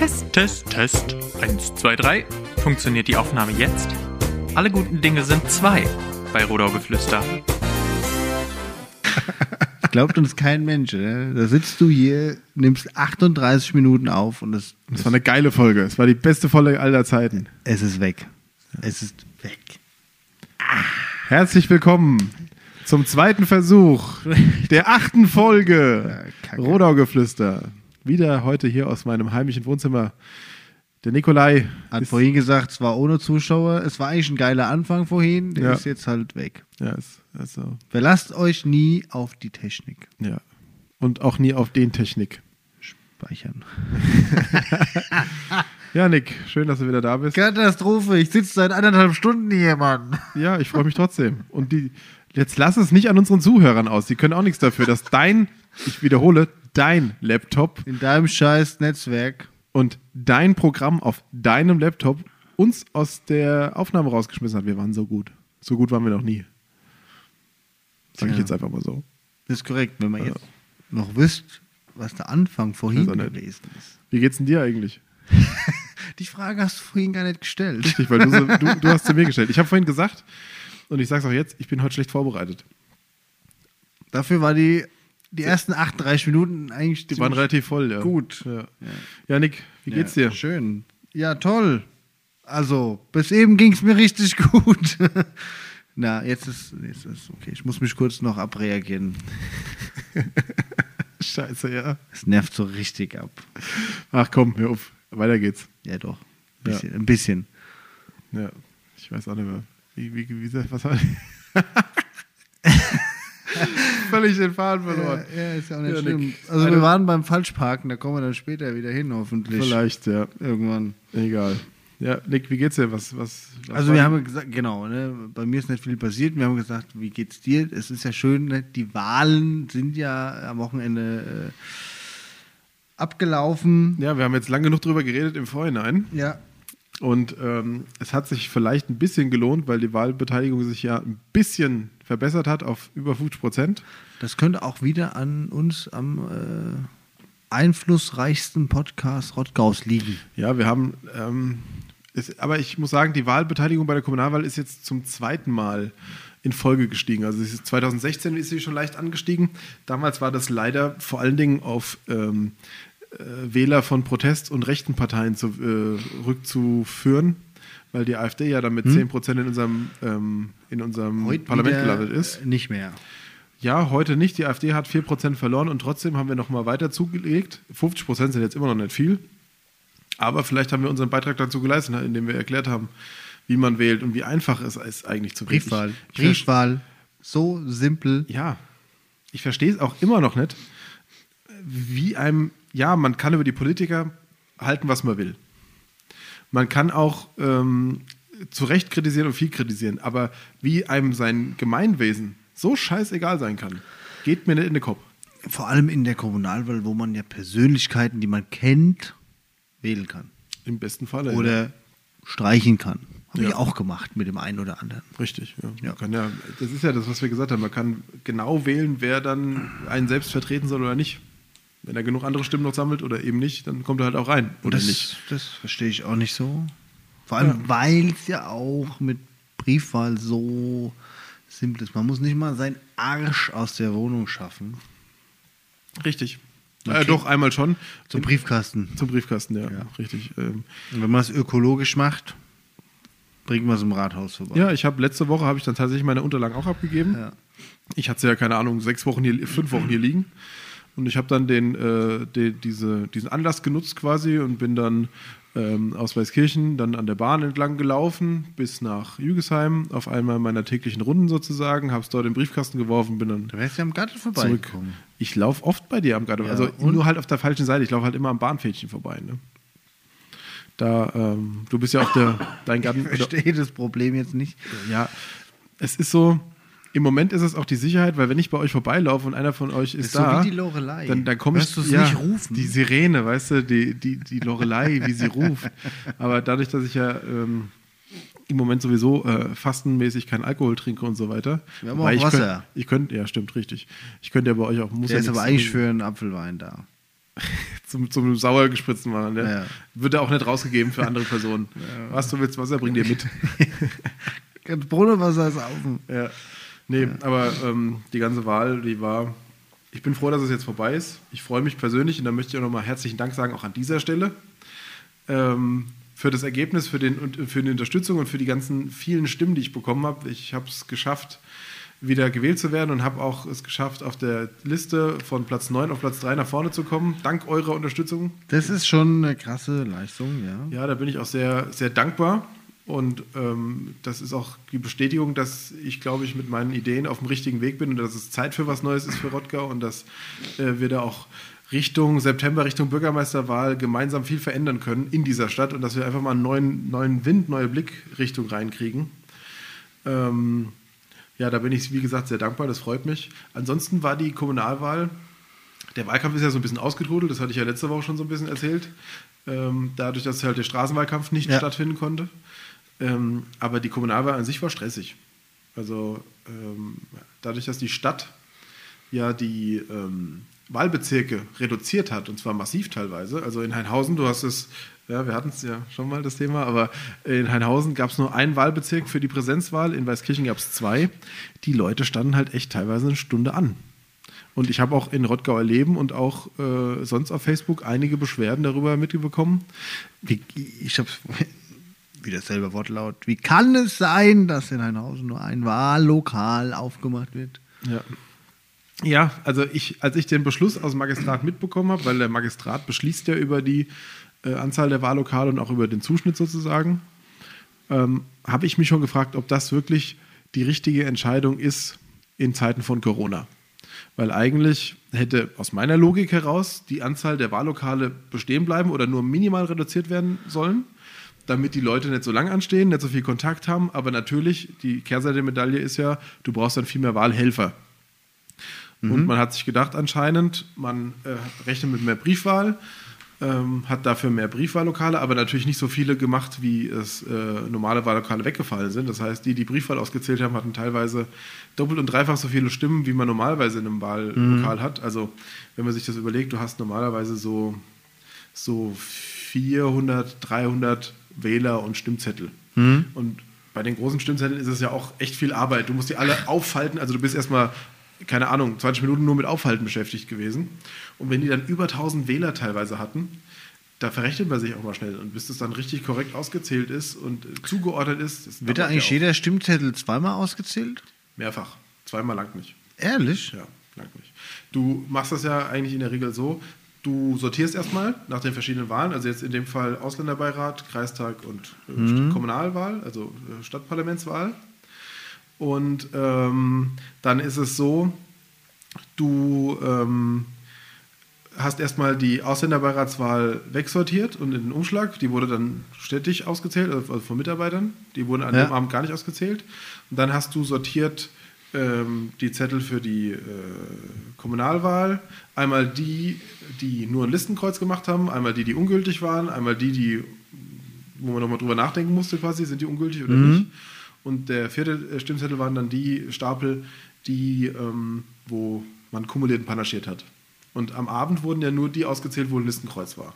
Test, Test, Test. Eins, zwei, drei. Funktioniert die Aufnahme jetzt? Alle guten Dinge sind zwei bei Rodaugeflüster. Glaubt uns kein Mensch. Ne? Da sitzt du hier, nimmst 38 Minuten auf und es, Das war eine geile Folge. Es war die beste Folge aller Zeiten. es ist weg. Es ist weg. Herzlich willkommen zum zweiten Versuch der achten Folge. Rodaugeflüster. Wieder heute hier aus meinem heimischen Wohnzimmer. Der Nikolai Hat vorhin gesagt, es war ohne Zuschauer. Es war eigentlich ein geiler Anfang vorhin. Der Ja. ist jetzt halt weg. ja, ist, also, Verlasst euch nie auf die Technik. ja. Und auch nie auf den Technik. Speichern. Ja, Nick, schön, dass du wieder da bist. Katastrophe. Ich sitze seit anderthalb Stunden hier, Mann. Ja, ich freue mich trotzdem. Und die, jetzt lass es nicht an unseren Zuhörern aus. Die können auch nichts dafür, dass dein, ich wiederhole, dein Laptop In deinem scheiß Netzwerk. und dein Programm auf deinem Laptop uns aus der Aufnahme rausgeschmissen hat. Wir waren so gut. So gut waren wir noch nie. Sag ich Ja. jetzt einfach mal so. Das ist korrekt. Wenn man jetzt noch wisst, was der Anfang vorhin gewesen ist. Wie geht's denn dir eigentlich? Die Frage hast du vorhin gar nicht gestellt. Richtig, weil du, so, du, du hast zu mir gestellt. Ich habe vorhin gesagt, und ich sage es auch jetzt, ich bin heute schlecht vorbereitet. Dafür war die, die ersten 38 Minuten eigentlich Die waren relativ voll, ja. gut. Ja, ja Nick, wie geht's ja, dir? Schön. Ja, toll. Also, bis eben ging es mir richtig gut. Na, jetzt ist, jetzt ist okay. Ich muss mich kurz noch abreagieren. Scheiße, ja. Es nervt so richtig ab. Ach komm, hör auf. Weiter geht's. Ja, doch. Ein bisschen. Ein bisschen. Ja, ich weiß auch nicht mehr. Wie, wie, wie, was war Völlig den Faden verloren. Ja, ja, ist ja auch nicht Ja, schlimm. Nick. Also, wir waren beim Falschparken, da kommen wir dann später wieder hin, hoffentlich. Vielleicht, ja. Irgendwann. Egal. Ja, Nick, wie geht's dir? Was, was, was Also wir haben gesagt, genau, ne, bei mir ist nicht viel passiert. Wir haben gesagt, wie geht's dir? Es ist ja schön, ne, die Wahlen sind ja am Wochenende äh, abgelaufen. Ja, wir haben jetzt lang genug drüber geredet im Vorhinein. Ja. Und ähm, es hat sich vielleicht ein bisschen gelohnt, weil die Wahlbeteiligung sich ja ein bisschen verbessert hat auf über 50 Prozent. Das könnte auch wieder an uns am äh, einflussreichsten Podcast Rottgaus liegen. Ja, wir haben, ähm, es, aber ich muss sagen, die Wahlbeteiligung bei der Kommunalwahl ist jetzt zum zweiten Mal in Folge gestiegen. Also es ist 2016 ist sie schon leicht angestiegen. Damals war das leider vor allen Dingen auf ähm, äh, Wähler von Protest- und rechten Parteien zu, äh, rückzuführen, weil die AfD ja dann mit 10 Prozent in unserem, ähm, in unserem Parlament wieder, gelandet ist. Nicht mehr. Ja, heute nicht. Die AfD hat 4% verloren und trotzdem haben wir nochmal weiter zugelegt. 50% sind jetzt immer noch nicht viel. Aber vielleicht haben wir unseren Beitrag dazu geleistet, ne, indem wir erklärt haben, wie man wählt und wie einfach es ist, eigentlich zu wählen. Briefwahl. Ich, ich, Briefwahl. So simpel. ja, ich verstehe es auch immer noch nicht, wie einem, ja, man kann über die Politiker halten, was man will. Man kann auch ähm, zu Recht kritisieren und viel kritisieren, aber wie einem sein Gemeinwesen so scheißegal sein kann, geht mir nicht in den Kopf. Vor allem in der Kommunalwahl, wo man ja Persönlichkeiten, die man kennt, wählen kann. Im besten Falle. Oder streichen kann. Habe ich Ja. auch gemacht mit dem einen oder anderen. Richtig, ja. Ja. Kann ja. Das ist ja das, was wir gesagt haben. Man kann genau wählen, wer dann einen selbst vertreten soll oder nicht. Wenn er genug andere Stimmen noch sammelt oder eben nicht, dann kommt er halt auch rein. Oder das, nicht. Das verstehe ich auch nicht so. Vor allem, weil es ja auch mit Briefwahl so simpel ist. Man muss nicht mal seinen Arsch aus der Wohnung schaffen. Richtig. Okay. Äh, doch, einmal schon. Zum Briefkasten. Zum Briefkasten, ja. Ja. Richtig. Ähm, Und wenn man es ökologisch macht, bringt man es im Rathaus vorbei. ja, ich habe letzte Woche habe ich dann tatsächlich meine Unterlagen auch abgegeben. Ja. Ich hatte ja, keine Ahnung, sechs Wochen hier, fünf Wochen hier liegen. Und ich habe dann den, äh, den, diese, diesen Anlass genutzt quasi und bin dann ähm, aus Weißkirchen dann an der Bahn entlang gelaufen bis nach Jügesheim auf einmal meiner täglichen Runden sozusagen, habe es dort im Briefkasten geworfen, bin dann Da wärst du ja am Garten zurück. vorbeigekommen. Ich laufe oft bei dir am Garten, Ja, also und? nur halt auf der falschen Seite. Ich laufe halt immer am Bahnfädchen vorbei. Ne? Da, ähm, du bist ja auch der, dein Garten. Ich verstehe das Problem jetzt nicht. Ja, es ist so, im Moment ist es auch die Sicherheit, weil wenn ich bei euch vorbeilaufe und einer von euch ist, ist so da, wie die Lorelei. dann, dann komme ich es nicht rufen? Die Sirene, weißt du, die, die, die Lorelei, wie sie ruft. Aber dadurch, dass ich ja ähm, im Moment sowieso äh, fastenmäßig keinen Alkohol trinke und so weiter. Wir haben auch ich Wasser. Könnt, ich könnte, ja, stimmt, richtig. Ich könnte ja bei euch auch muss Der ja ist aber eigentlich für einen Apfelwein da. zum, zum sauer gespritzten machen. Ja? Ja. Wird er auch nicht rausgegeben für andere Personen. Was du willst, Wasser, bring dir mit. Brunnenwasser ist offen. Ja. Nee, aber ähm, die ganze Wahl, die war. Ich bin froh, dass es jetzt vorbei ist. Ich freue mich persönlich und da möchte ich auch nochmal herzlichen Dank sagen, auch an dieser Stelle, ähm, für das Ergebnis, für, den, für die Unterstützung und für die ganzen vielen Stimmen, die ich bekommen habe. Ich habe es geschafft, wieder gewählt zu werden und habe auch es geschafft, auf der Liste von Platz 9 auf Platz 3 nach vorne zu kommen, dank eurer Unterstützung. Das ist schon eine krasse Leistung, ja. Ja, da bin ich auch sehr, sehr dankbar. Und ähm, das ist auch die Bestätigung, dass ich, glaube ich, mit meinen Ideen auf dem richtigen Weg bin und dass es Zeit für was Neues ist für Rottgau und dass äh, wir da auch Richtung September, Richtung Bürgermeisterwahl gemeinsam viel verändern können in dieser Stadt und dass wir einfach mal einen neuen, neuen Wind, neue Blickrichtung reinkriegen. Ähm, ja, da bin ich, wie gesagt, sehr dankbar, das freut mich. Ansonsten war die Kommunalwahl, der Wahlkampf ist ja so ein bisschen ausgetrudelt, das hatte ich ja letzte Woche schon so ein bisschen erzählt, ähm, dadurch, dass halt der Straßenwahlkampf nicht Ja. stattfinden konnte. Ähm, aber die Kommunalwahl an sich war stressig. Also ähm, dadurch, dass die Stadt ja die ähm, Wahlbezirke reduziert hat, und zwar massiv teilweise. Also in Heinhausen, du hast es, ja, wir hatten es ja schon mal das Thema, aber in Heinhausen gab es nur einen Wahlbezirk für die Präsenzwahl, in Weißkirchen gab es zwei. Die Leute standen halt echt teilweise eine Stunde an. Und ich habe auch in Rottgau erleben und auch äh, sonst auf Facebook einige Beschwerden darüber mitbekommen. Ich habe wieder selber Wortlaut. Wie kann es sein, dass in Heinhausen nur ein Wahllokal aufgemacht wird? Ja. Ja, also ich, als ich den Beschluss aus dem Magistrat mitbekommen habe, weil der Magistrat beschließt ja über die äh, Anzahl der Wahllokale und auch über den Zuschnitt sozusagen, ähm, habe ich mich schon gefragt, ob das wirklich die richtige Entscheidung ist in Zeiten von Corona. Weil eigentlich hätte aus meiner Logik heraus die Anzahl der Wahllokale bestehen bleiben oder nur minimal reduziert werden sollen, damit die Leute nicht so lang anstehen, nicht so viel Kontakt haben. Aber natürlich, die Kehrseite der Medaille ist ja, du brauchst dann viel mehr Wahlhelfer. Und man hat sich gedacht anscheinend, man äh, rechnet mit mehr Briefwahl, ähm, hat dafür mehr Briefwahllokale, aber natürlich nicht so viele gemacht, wie es äh, normale Wahllokale weggefallen sind. Das heißt, die, die Briefwahl ausgezählt haben, hatten teilweise doppelt und dreifach so viele Stimmen, wie man normalerweise in einem Wahllokal hat. Also wenn man sich das überlegt, du hast normalerweise so, so 400, 300 Wähler und Stimmzettel. Und bei den großen Stimmzetteln ist es ja auch echt viel Arbeit. Du musst die alle aufhalten, also du bist erstmal keine Ahnung, 20 Minuten nur mit Aufhalten beschäftigt gewesen. Und wenn die dann über 1000 Wähler teilweise hatten, da verrechnet man sich auch mal schnell. Und bis das dann richtig korrekt ausgezählt ist und äh, zugeordnet ist, Wird da eigentlich ja jeder Stimmzettel zweimal ausgezählt? mehrfach. Zweimal langt nicht. Ehrlich? Ja, langt nicht. Du machst das ja eigentlich in der Regel so, du sortierst erstmal nach den verschiedenen Wahlen, also jetzt in dem Fall Ausländerbeirat, Kreistag und äh, Kommunalwahl, also äh, Stadtparlamentswahl. Und ähm, dann ist es so, du ähm, hast erstmal die Ausländerbeiratswahl wegsortiert und in den Umschlag, die wurde dann städtisch ausgezählt, also von Mitarbeitern, die wurden an Ja. dem Abend gar nicht ausgezählt. Und dann hast du sortiert ähm, die Zettel für die äh, Kommunalwahl, einmal die, die nur ein Listenkreuz gemacht haben, einmal die, die ungültig waren, einmal die, die, wo man nochmal drüber nachdenken musste quasi, sind die ungültig oder nicht. Und der vierte äh, Stimmzettel waren dann die Stapel, die, ähm, wo man kumuliert und panaschiert hat. Und am Abend wurden ja nur die ausgezählt, wo ein Listenkreuz war.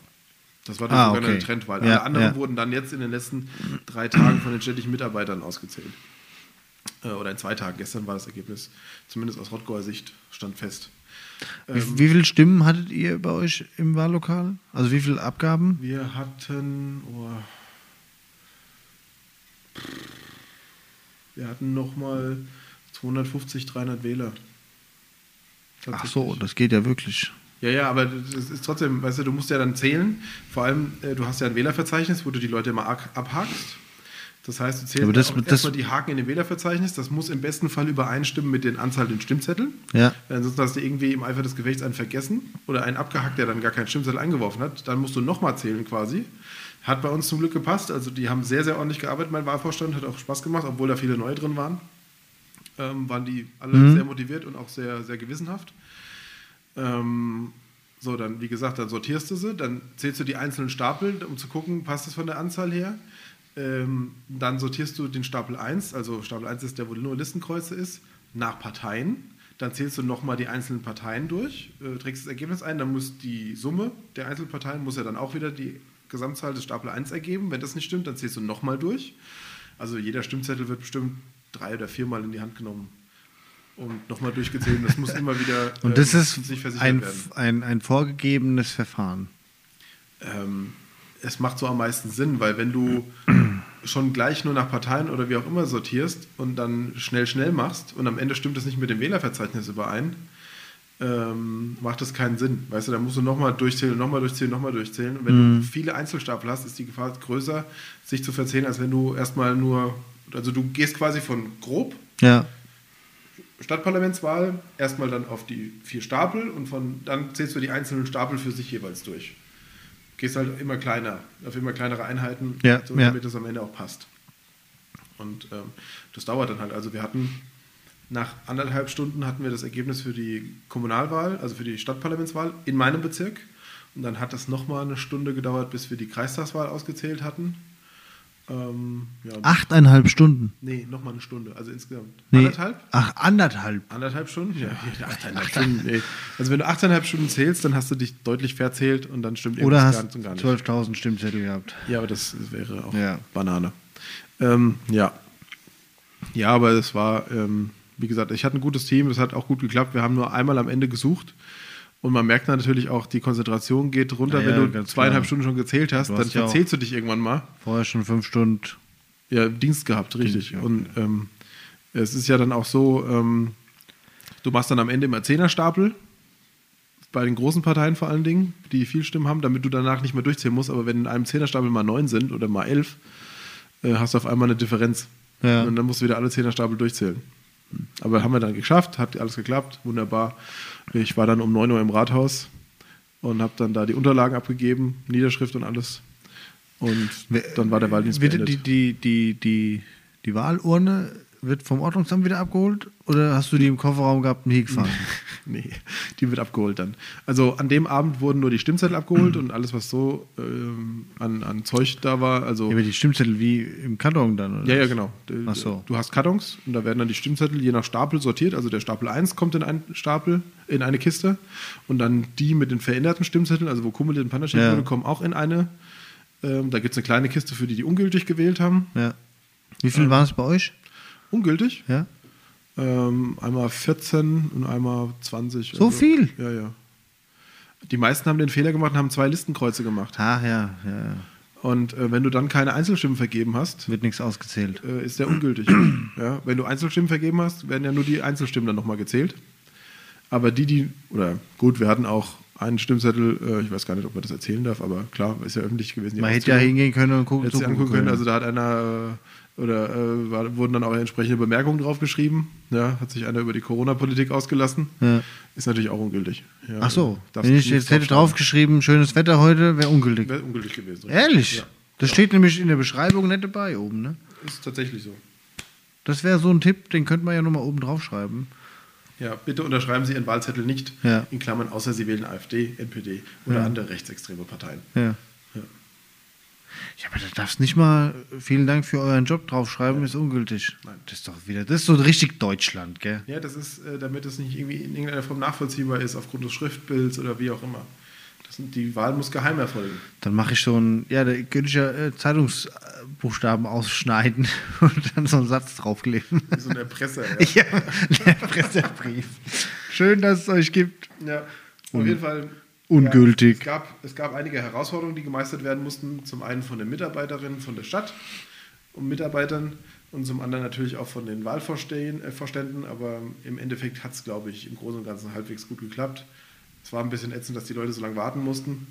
Das war dann Ah, sogar eine okay. Trendwahl. Ja, Alle anderen ja. wurden dann jetzt in den letzten drei Tagen von den städtischen Mitarbeitern ausgezählt. Äh, oder in zwei Tagen. Gestern war das Ergebnis, zumindest aus Rottgauer Sicht, stand fest. Wie, wie viele Stimmen hattet ihr bei euch im Wahllokal? Also wie viele Abgaben? Wir hatten. Oh, wir hatten nochmal 250, 300 Wähler. Ach so, das geht ja wirklich. Ja, ja, aber das ist trotzdem, weißt du, du musst ja dann zählen. Vor allem, äh, du hast ja ein Wählerverzeichnis, wo du die Leute immer ab- abhakst. Das heißt, du zählst das- das- erstmal die Haken in dem Wählerverzeichnis. Das muss im besten Fall übereinstimmen mit den Anzahl den Stimmzetteln. Ja. Ansonsten hast du irgendwie im Eifer des Gefechts einen vergessen oder einen abgehackt, der dann gar keinen Stimmzettel eingeworfen hat. Dann musst du nochmal zählen quasi. Hat bei uns zum Glück gepasst. Also die haben sehr, sehr ordentlich gearbeitet, mein Wahlvorstand. Hat auch Spaß gemacht, obwohl da viele neue drin waren. Ähm, waren die alle sehr motiviert und auch sehr, sehr gewissenhaft. Ähm, so, dann, wie gesagt, dann sortierst du sie, dann zählst du die einzelnen Stapel, um zu gucken, passt das von der Anzahl her. Ähm, dann sortierst du den Stapel 1, also Stapel 1 ist der, wo nur Listenkreuze ist, nach Parteien. Dann zählst du nochmal die einzelnen Parteien durch, äh, trägst das Ergebnis ein, dann muss die Summe der einzelnen Parteien muss ja dann auch wieder die Gesamtzahl des Stapel 1 ergeben. Wenn das nicht stimmt, dann zählst du nochmal durch. Also jeder Stimmzettel wird bestimmt drei oder viermal in die Hand genommen und nochmal durchgezählt. Das muss immer wieder Und das ähm, ist ein, werden. ein, ein vorgegebenes Verfahren. ähm, es macht so am meisten Sinn, weil wenn du schon gleich nur nach Parteien oder wie auch immer sortierst und dann schnell, schnell machst und am Ende stimmt es nicht mit dem Wählerverzeichnis überein, ähm, macht das keinen Sinn. Weißt du, da musst du nochmal durchzählen, nochmal durchzählen, nochmal durchzählen. Und wenn du viele Einzelstapel hast, ist die Gefahr größer, sich zu verzählen, als wenn du erstmal nur, also du gehst quasi von grob Ja. Stadtparlamentswahl erstmal dann auf die vier Stapel und von dann zählst du die einzelnen Stapel für sich jeweils durch. Gehst halt immer kleiner, auf immer kleinere Einheiten, Ja, so, ja. damit das am Ende auch passt. Und ähm, das dauert dann halt. Also wir hatten nach anderthalb Stunden hatten wir das Ergebnis für die Kommunalwahl, also für die Stadtparlamentswahl in meinem Bezirk. Und dann hat das nochmal eine Stunde gedauert, bis wir die Kreistagswahl ausgezählt hatten. Ähm, ja, Achteinhalb Stunden. nee, nochmal eine Stunde, also insgesamt. Nee. Anderthalb? Ach, anderthalb. Anderthalb Stunden? Ja, achteinhalb Stunden. Nee. Also wenn du 8,5 Stunden zählst, dann hast du dich deutlich verzählt und dann stimmt Oder hast ganz und gar nicht. 12.000 Stimmzettel gehabt. Ja, aber das wäre auch Ja. Banane. Ähm, ja. Ja, aber es war, ähm, wie gesagt, ich hatte ein gutes Team, es hat auch gut geklappt. Wir haben nur einmal am Ende gesucht. Und man merkt dann natürlich auch, die Konzentration geht runter, Ja, wenn du zweieinhalb klar. Stunden schon gezählt hast, Du dann hast ja verzählst du dich irgendwann mal. Vorher schon fünf Stunden. Ja, Dienst gehabt, richtig. ja, und ähm, es ist ja dann auch so, ähm, du machst dann am Ende immer Zehnerstapel, bei den großen Parteien vor allen Dingen, die viel Stimmen haben, damit du danach nicht mehr durchzählen musst. Aber wenn in einem Zehnerstapel mal neun sind oder mal elf, äh, hast du auf einmal eine Differenz. Ja. Und dann musst du wieder alle Zehnerstapel durchzählen. Aber haben wir dann geschafft, hat alles geklappt, wunderbar. Ich war dann um 9 Uhr im Rathaus und habe dann da die Unterlagen abgegeben, Niederschrift und alles. Und dann war der Wahldienst beendet. die, die, die, die, die Wahlurne wird vom Ordnungsamt wieder abgeholt? Oder hast du die im Kofferraum gehabt und hier gefahren? Nee, die wird abgeholt dann. Also an dem Abend wurden nur die Stimmzettel abgeholt und alles, was so ähm, an, an Zeug da war. Also Ja, aber die Stimmzettel wie im Karton dann, oder? ja, ja, genau. Ach so. Du hast Kartons und da werden dann die Stimmzettel je nach Stapel sortiert. Also der Stapel 1 kommt in einen Stapel, in eine Kiste und dann die mit den veränderten Stimmzetteln, also wo und Panda steht Ja. wurde, kommen auch in eine. Ähm, da gibt es eine kleine Kiste für die, die ungültig gewählt haben. Ja. Wie viel waren es bei euch? Ungültig? Ja. Ähm, einmal 14 und einmal 20. So viel? Ja, ja. Die meisten haben den Fehler gemacht und haben zwei Listenkreuze gemacht. Ach ja, ja, ja. Und äh, wenn du dann keine Einzelstimmen vergeben hast, Wird nichts ausgezählt. äh, ist der ungültig. ja, wenn du Einzelstimmen vergeben hast, werden ja nur die Einzelstimmen dann nochmal gezählt. Aber die, die, oder gut, wir hatten auch einen Stimmzettel, äh, ich weiß gar nicht, ob man das erzählen darf, aber klar, ist ja öffentlich gewesen. Man hätte ja hingehen können und gucken, Hätte angucken können. Also da hat einer äh, oder äh, war, wurden dann auch entsprechende Bemerkungen drauf geschrieben. Ja, hat sich einer über die Corona-Politik ausgelassen. Ja. Ist natürlich auch ungültig. Ja, Ach so, wenn ich jetzt hätte draufgeschrieben, schönes Wetter heute, wäre ungültig. Wäre ungültig gewesen. Ehrlich? Ja. Das steht nämlich in der Beschreibung nicht dabei oben, ne? Ist tatsächlich so. Das wäre so ein Tipp, den könnte man ja nochmal oben draufschreiben. Ja, bitte unterschreiben Sie Ihren Wahlzettel nicht, in Klammern, außer Sie wählen AfD, NPD oder andere rechtsextreme Parteien. Ja. Ja. Ja, aber da darfst nicht mal vielen Dank für euren Job draufschreiben, ist ungültig. Nein. Das ist doch wieder, das ist so richtig Deutschland, gell? Ja, das ist, äh, damit es nicht irgendwie in irgendeiner Form nachvollziehbar ist, aufgrund des Schriftbilds oder wie auch immer. Das die Wahl muss geheim erfolgen. Dann mache ich so ein, ja, da könnte ich ja äh, Zeitungsbuchstaben ausschneiden und dann so einen Satz draufkleben. Wie so ein Erpresser. Ja. ja, der Pressebrief. Schön, dass es euch gibt. Ja, auf jeden Fall. Ungültig. Ja, es, gab, es gab einige Herausforderungen, die gemeistert werden mussten. Zum einen von den Mitarbeiterinnen von der Stadt und Mitarbeitern und zum anderen natürlich auch von den Wahlvorständen. Äh, aber im Endeffekt hat es, glaube ich, im Großen und Ganzen halbwegs gut geklappt. Es war ein bisschen ätzend, dass die Leute so lange warten mussten.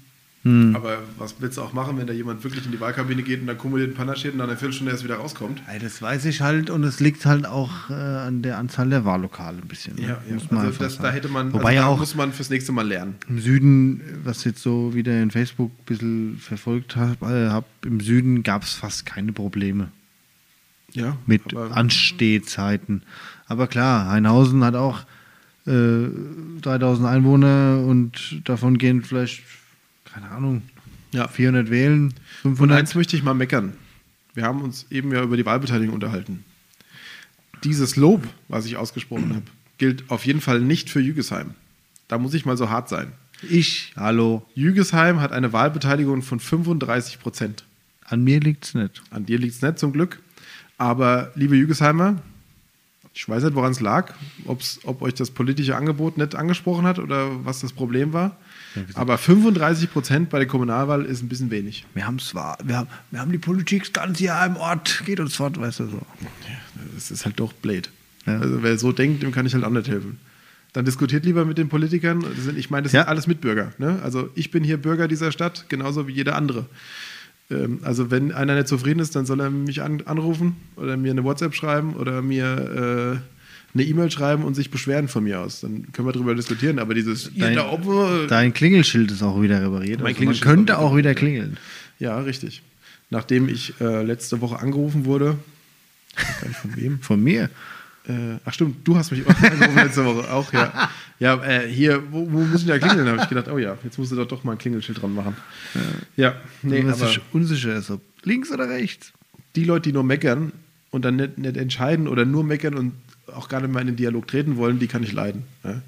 Hm. Aber was willst du auch machen, wenn da jemand wirklich in die Wahlkabine geht und dann kumuliert ein Panner steht und dann eine Viertelstunde erst wieder rauskommt? Ey, das weiß ich halt und es liegt halt auch äh, an der Anzahl der Wahllokale ein bisschen. ne? Muss man also das, da hätte man, Wobei also ja da auch muss man fürs nächste Mal lernen. im Süden, was jetzt so wieder in Facebook ein bisschen verfolgt habe, äh, hab, im Süden gab es fast keine Probleme Ja, mit aber- Anstehzeiten. Aber klar, Heinhausen hat auch äh, 3000 Einwohner und davon gehen vielleicht, keine Ahnung, Ja. 400 wählen, Und 500. eins möchte ich mal meckern. Wir haben uns eben ja über die Wahlbeteiligung unterhalten. Dieses Lob, was ich ausgesprochen habe, gilt auf jeden Fall nicht für Jügesheim. Da muss ich mal so hart sein. Ich, hallo. Jügesheim hat eine Wahlbeteiligung von 35 Prozent. An mir liegt's nicht. An dir liegt es nicht, zum Glück. Aber, liebe Jügesheimer, ich weiß nicht, woran es lag, ob's, ob euch das politische Angebot nicht angesprochen hat oder was das Problem war. Aber 35 Prozent bei der Kommunalwahl ist ein bisschen wenig. Wir haben zwar, wir haben, wir haben die Politik ganz hier im Ort, geht uns fort, weißt du so. Das ist halt doch blöd. Ja. Also wer so denkt, dem kann ich halt auch nicht helfen. Dann diskutiert lieber mit den Politikern. Ich meine, das Ja. sind alles Mitbürger. Ne? Also ich bin hier Bürger dieser Stadt, genauso wie jeder andere. Ähm, also wenn einer nicht zufrieden ist, dann soll er mich an, anrufen oder mir eine WhatsApp schreiben oder mir äh, eine E-Mail schreiben und sich beschweren von mir aus. Dann können wir darüber diskutieren. Aber dieses Dein, da oben, dein Klingelschild ist auch wieder repariert. Mein Also man könnte auch wieder klingeln. Ja, richtig. Nachdem ich äh, letzte Woche angerufen wurde, von wem, Von mir. Äh, ach stimmt, du hast mich angerufen letzte Woche auch, ja. Ja, äh, hier, wo, wo muss ich da klingeln? habe ich gedacht, oh ja, jetzt musst du doch doch mal ein Klingelschild dran machen. Ja, nee, Wenn man aber sich unsicher ist, ob links oder rechts. die Leute, die nur meckern und dann nicht, nicht entscheiden oder nur meckern und auch gar nicht mal in den Dialog treten wollen, die kann ich leiden. Ja.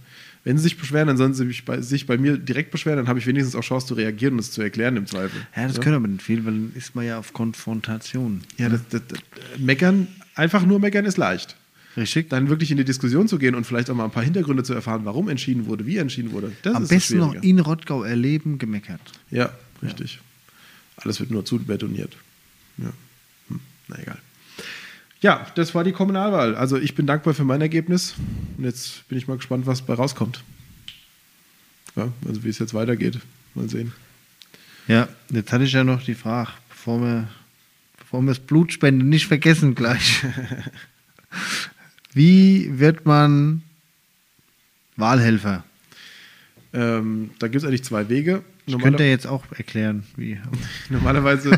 Wenn sie sich beschweren, dann sollen sie mich bei, sich bei mir direkt beschweren, dann habe ich wenigstens auch Chance zu reagieren und es zu erklären im Zweifel. Ja, das können aber nicht viel, weil dann ist man ja auf Konfrontation. Ja, das, das, das, meckern, einfach nur meckern ist leicht. Richtig? Dann wirklich in die Diskussion zu gehen und vielleicht auch mal ein paar Hintergründe zu erfahren, warum entschieden wurde, wie entschieden wurde. Das Am besten noch in Rottgau erleben, gemeckert. Ja, richtig. Alles wird nur zubetoniert. Ja. Hm, na egal. Ja, das war die Kommunalwahl. Also ich bin dankbar für mein Ergebnis. Und jetzt bin ich mal gespannt, was bei rauskommt. Ja, also wie es jetzt weitergeht. Mal sehen. Ja, jetzt hatte ich ja noch die Frage, bevor wir, bevor wir das Blutspenden nicht vergessen gleich. Wie wird man Wahlhelfer? Ähm, da gibt es eigentlich zwei Wege. Ich könnte ja jetzt auch erklären, wie. Normalerweise,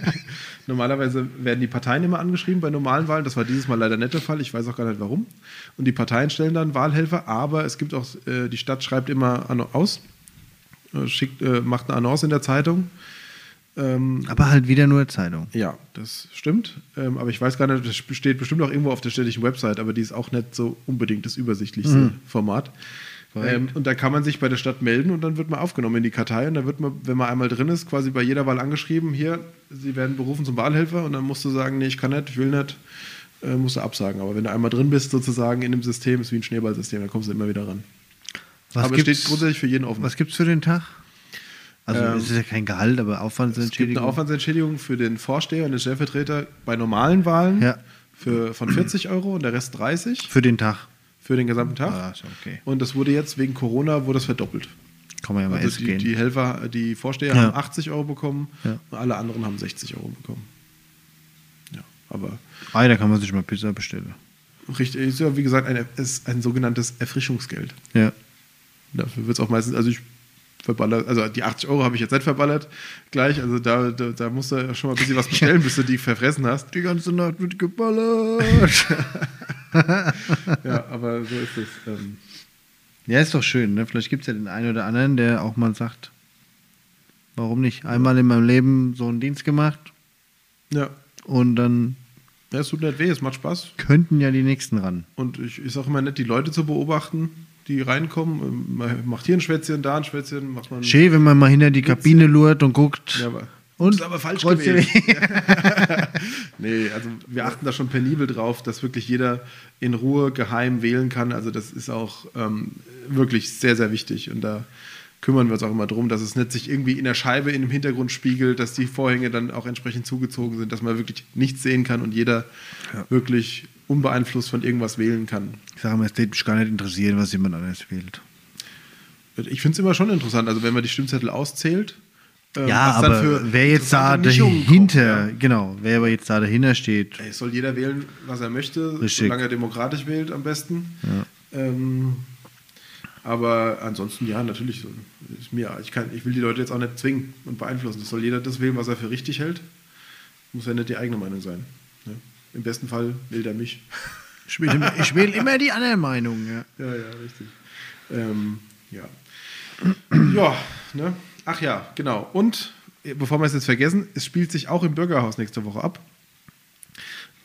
normalerweise werden die Parteien immer angeschrieben bei normalen Wahlen. Das war dieses Mal leider nicht der Fall. Ich weiß auch gar nicht warum. Und die Parteien stellen dann Wahlhelfer, aber es gibt auch, äh, die Stadt schreibt immer aus, äh, schickt, äh, macht eine Annonce in der Zeitung. Ähm, Aber halt wieder nur Zeitung. ja, das stimmt. Ähm, aber ich weiß gar nicht, das steht bestimmt auch irgendwo auf der städtischen Website, aber die ist auch nicht so unbedingt das übersichtlichste Format. Korrekt. Ähm, und da kann man sich bei der Stadt melden und dann wird man aufgenommen in die Kartei und dann wird man, wenn man einmal drin ist, quasi bei jeder Wahl angeschrieben, hier, Sie werden berufen zum Wahlhelfer und dann musst du sagen, nee, ich kann nicht, ich will nicht, äh, musst du absagen. Aber wenn du einmal drin bist, sozusagen in dem System, ist wie ein Schneeballsystem, dann kommst du immer wieder ran. Was aber es steht grundsätzlich für jeden offen. was gibt's für den Tag? Also Ähm, es ist ja kein Gehalt, aber Es gibt Aufwandsentschädigung. eine Aufwandsentschädigung für den Vorsteher und den Stellvertreter bei normalen Wahlen Ja. für, von 40 Euro und der Rest 30 Für den Tag. für den gesamten Tag. Ah, okay. Und das wurde jetzt wegen Corona wurde das verdoppelt. Kann man ja mal Also die, gehen. die Helfer, die Vorsteher Ja. haben 80 Euro bekommen Ja. und alle anderen haben 60 Euro bekommen. Ja, aber ah, da kann man sich mal Pizza bestellen. richtig, ist ja wie gesagt ein, ist ein sogenanntes Erfrischungsgeld. Ja. Dafür wird es auch meistens, also ich verballert, also die 80 Euro habe ich jetzt nicht verballert gleich, also da, da, da musst du ja schon mal ein bisschen was bestellen, bis du die verfressen hast. Die ganze Nacht wird geballert. Ja, aber so ist es. Ähm, ja, ist doch schön. Ne? Vielleicht gibt es ja den einen oder anderen, der auch mal sagt, warum nicht? Einmal in meinem Leben so einen Dienst gemacht ja. und dann ja, es tut nicht weh, es macht Spaß. könnten ja die Nächsten ran. Und ich, ich sage immer nett, die Leute zu beobachten, die reinkommen. Ähm, Man macht hier ein Schwätzchen, da ein Schwätzchen, macht man. Schön, wenn man mal hinter die Kabine lurt und guckt. Ja, aber und ist aber falsch gewählt. Nee, also wir achten da schon penibel drauf, dass wirklich jeder in Ruhe geheim wählen kann. Also das ist auch ähm, wirklich sehr, sehr wichtig. Und da kümmern wir uns auch immer drum, dass es nicht sich irgendwie in der Scheibe in dem Hintergrund spiegelt, dass die Vorhänge dann auch entsprechend zugezogen sind, dass man wirklich nichts sehen kann und jeder wirklich unbeeinflusst von irgendwas wählen kann. Ich sage mal, es würde mich gar nicht interessieren, was jemand anderes wählt. Ich finde es immer schon interessant, also wenn man die Stimmzettel auszählt. ähm, ja, was dann aber für wer jetzt da dahinter, kommt, ja. genau, wer aber jetzt da dahinter steht, Ey, Es soll jeder wählen, was er möchte, Richtig. solange er demokratisch wählt am besten. Ja. Ähm, aber ansonsten, ja, natürlich. So. Ist mir, ich, kann, ich will die Leute jetzt auch nicht zwingen und beeinflussen. Das soll jeder das wählen, was er für richtig hält. Muss ja nicht die eigene Meinung sein. Im besten Fall wählt er mich. ich wähle immer, ich wähle immer die andere Meinung. Ja. Ja, ja, richtig. Ähm, ja. ja, ne? Ach ja, genau. Und bevor wir es jetzt vergessen, es spielt sich auch im Bürgerhaus nächste Woche ab.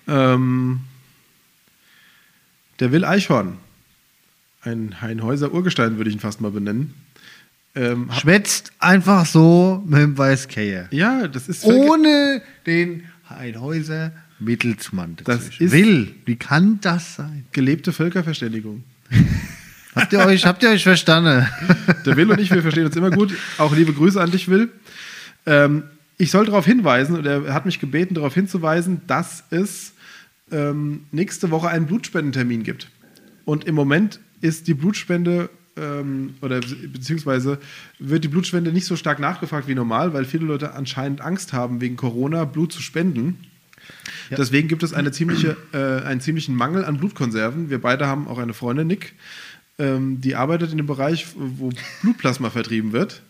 Ähm, der Will Eichhorn ein Heinhäuser Urgestein, würde ich ihn fast mal benennen. Ähm, Schwätzt einfach so mit dem Weißkehr. ja, das ist Ohne den Heinhäuser Mittelsmann. Das dazwischen. ist- Will, wie kann das sein? gelebte Völkerverständigung. Habt ihr euch, habt ihr euch verstanden? Der Will und ich, wir verstehen uns immer gut. Auch liebe Grüße an dich, Will. Ähm, ich soll darauf hinweisen, oder er hat mich gebeten, darauf hinzuweisen, dass es ähm, nächste Woche einen Blutspendentermin gibt. Und im Moment ist die Blutspende ähm, oder be- beziehungsweise wird die Blutspende nicht so stark nachgefragt wie normal, weil viele Leute anscheinend Angst haben, wegen Corona Blut zu spenden. Deswegen gibt es eine ziemliche, äh, einen ziemlichen Mangel an Blutkonserven. Wir beide haben auch eine Freundin, Nick, ähm, die arbeitet in dem Bereich, wo Blutplasma vertrieben wird.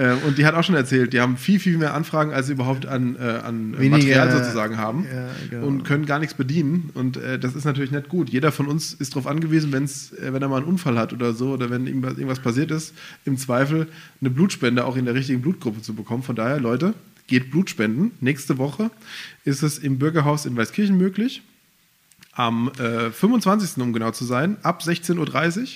Ähm, und die hat auch schon erzählt, die haben viel, viel mehr Anfragen, als sie überhaupt an, äh, an Weniger, Material sozusagen haben ja, genau. und können gar nichts bedienen. Und äh, das ist natürlich nicht gut. Jeder von uns ist darauf angewiesen, wenn's, äh, wenn er mal einen Unfall hat oder so oder wenn irgendwas, irgendwas passiert ist, im Zweifel eine Blutspende auch in der richtigen Blutgruppe zu bekommen. Von daher, Leute, geht Blutspenden. Nächste Woche ist es im Bürgerhaus in Weißkirchen möglich. Am äh, 25. um genau zu sein, ab 16.30 Uhr.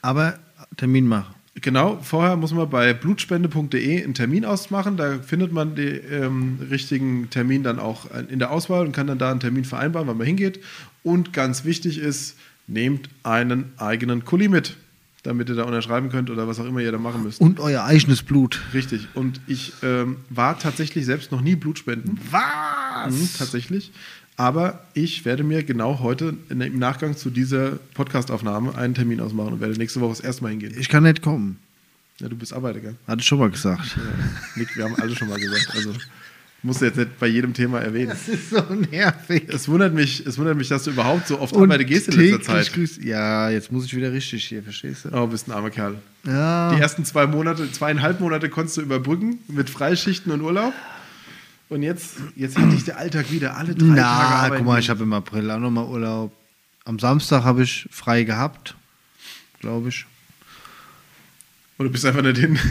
Aber Termin machen. Genau, vorher muss man bei blutspende.de einen Termin ausmachen. Da findet man den ähm, richtigen Termin dann auch in der Auswahl und kann dann da einen Termin vereinbaren, wann man hingeht. Und ganz wichtig ist, nehmt einen eigenen Kuli mit, damit ihr da unterschreiben könnt oder was auch immer ihr da machen müsst. Und euer eigenes Blut. Richtig. Und ich ähm, war tatsächlich selbst noch nie Blutspenden. Was? Mhm, tatsächlich. Aber ich werde mir genau heute im Nachgang zu dieser Podcastaufnahme einen Termin ausmachen und werde nächste Woche das erste Mal hingehen. Ich kann nicht kommen. Ja, du bist Arbeiter, gell? Hatte ich schon mal gesagt. Nick, wir haben alle schon mal gesagt. Also musst du jetzt nicht bei jedem Thema erwähnen. Das ist so nervig. Es wundert mich, es wundert mich, dass du überhaupt so oft Arbeiter gehst in letzter Zeit. grüßt- Ja, jetzt muss ich wieder richtig hier, verstehst du? Oh, bist ein armer Kerl. Ja. Die ersten zwei Monate, zweieinhalb Monate konntest du überbrücken mit Freischichten und Urlaub. Und jetzt, jetzt hat dich der Alltag wieder alle drei Tage Na, arbeiten. guck mal, ich habe im April auch nochmal Urlaub. Am Samstag habe ich frei gehabt, glaube ich. Oder bist einfach nicht hin.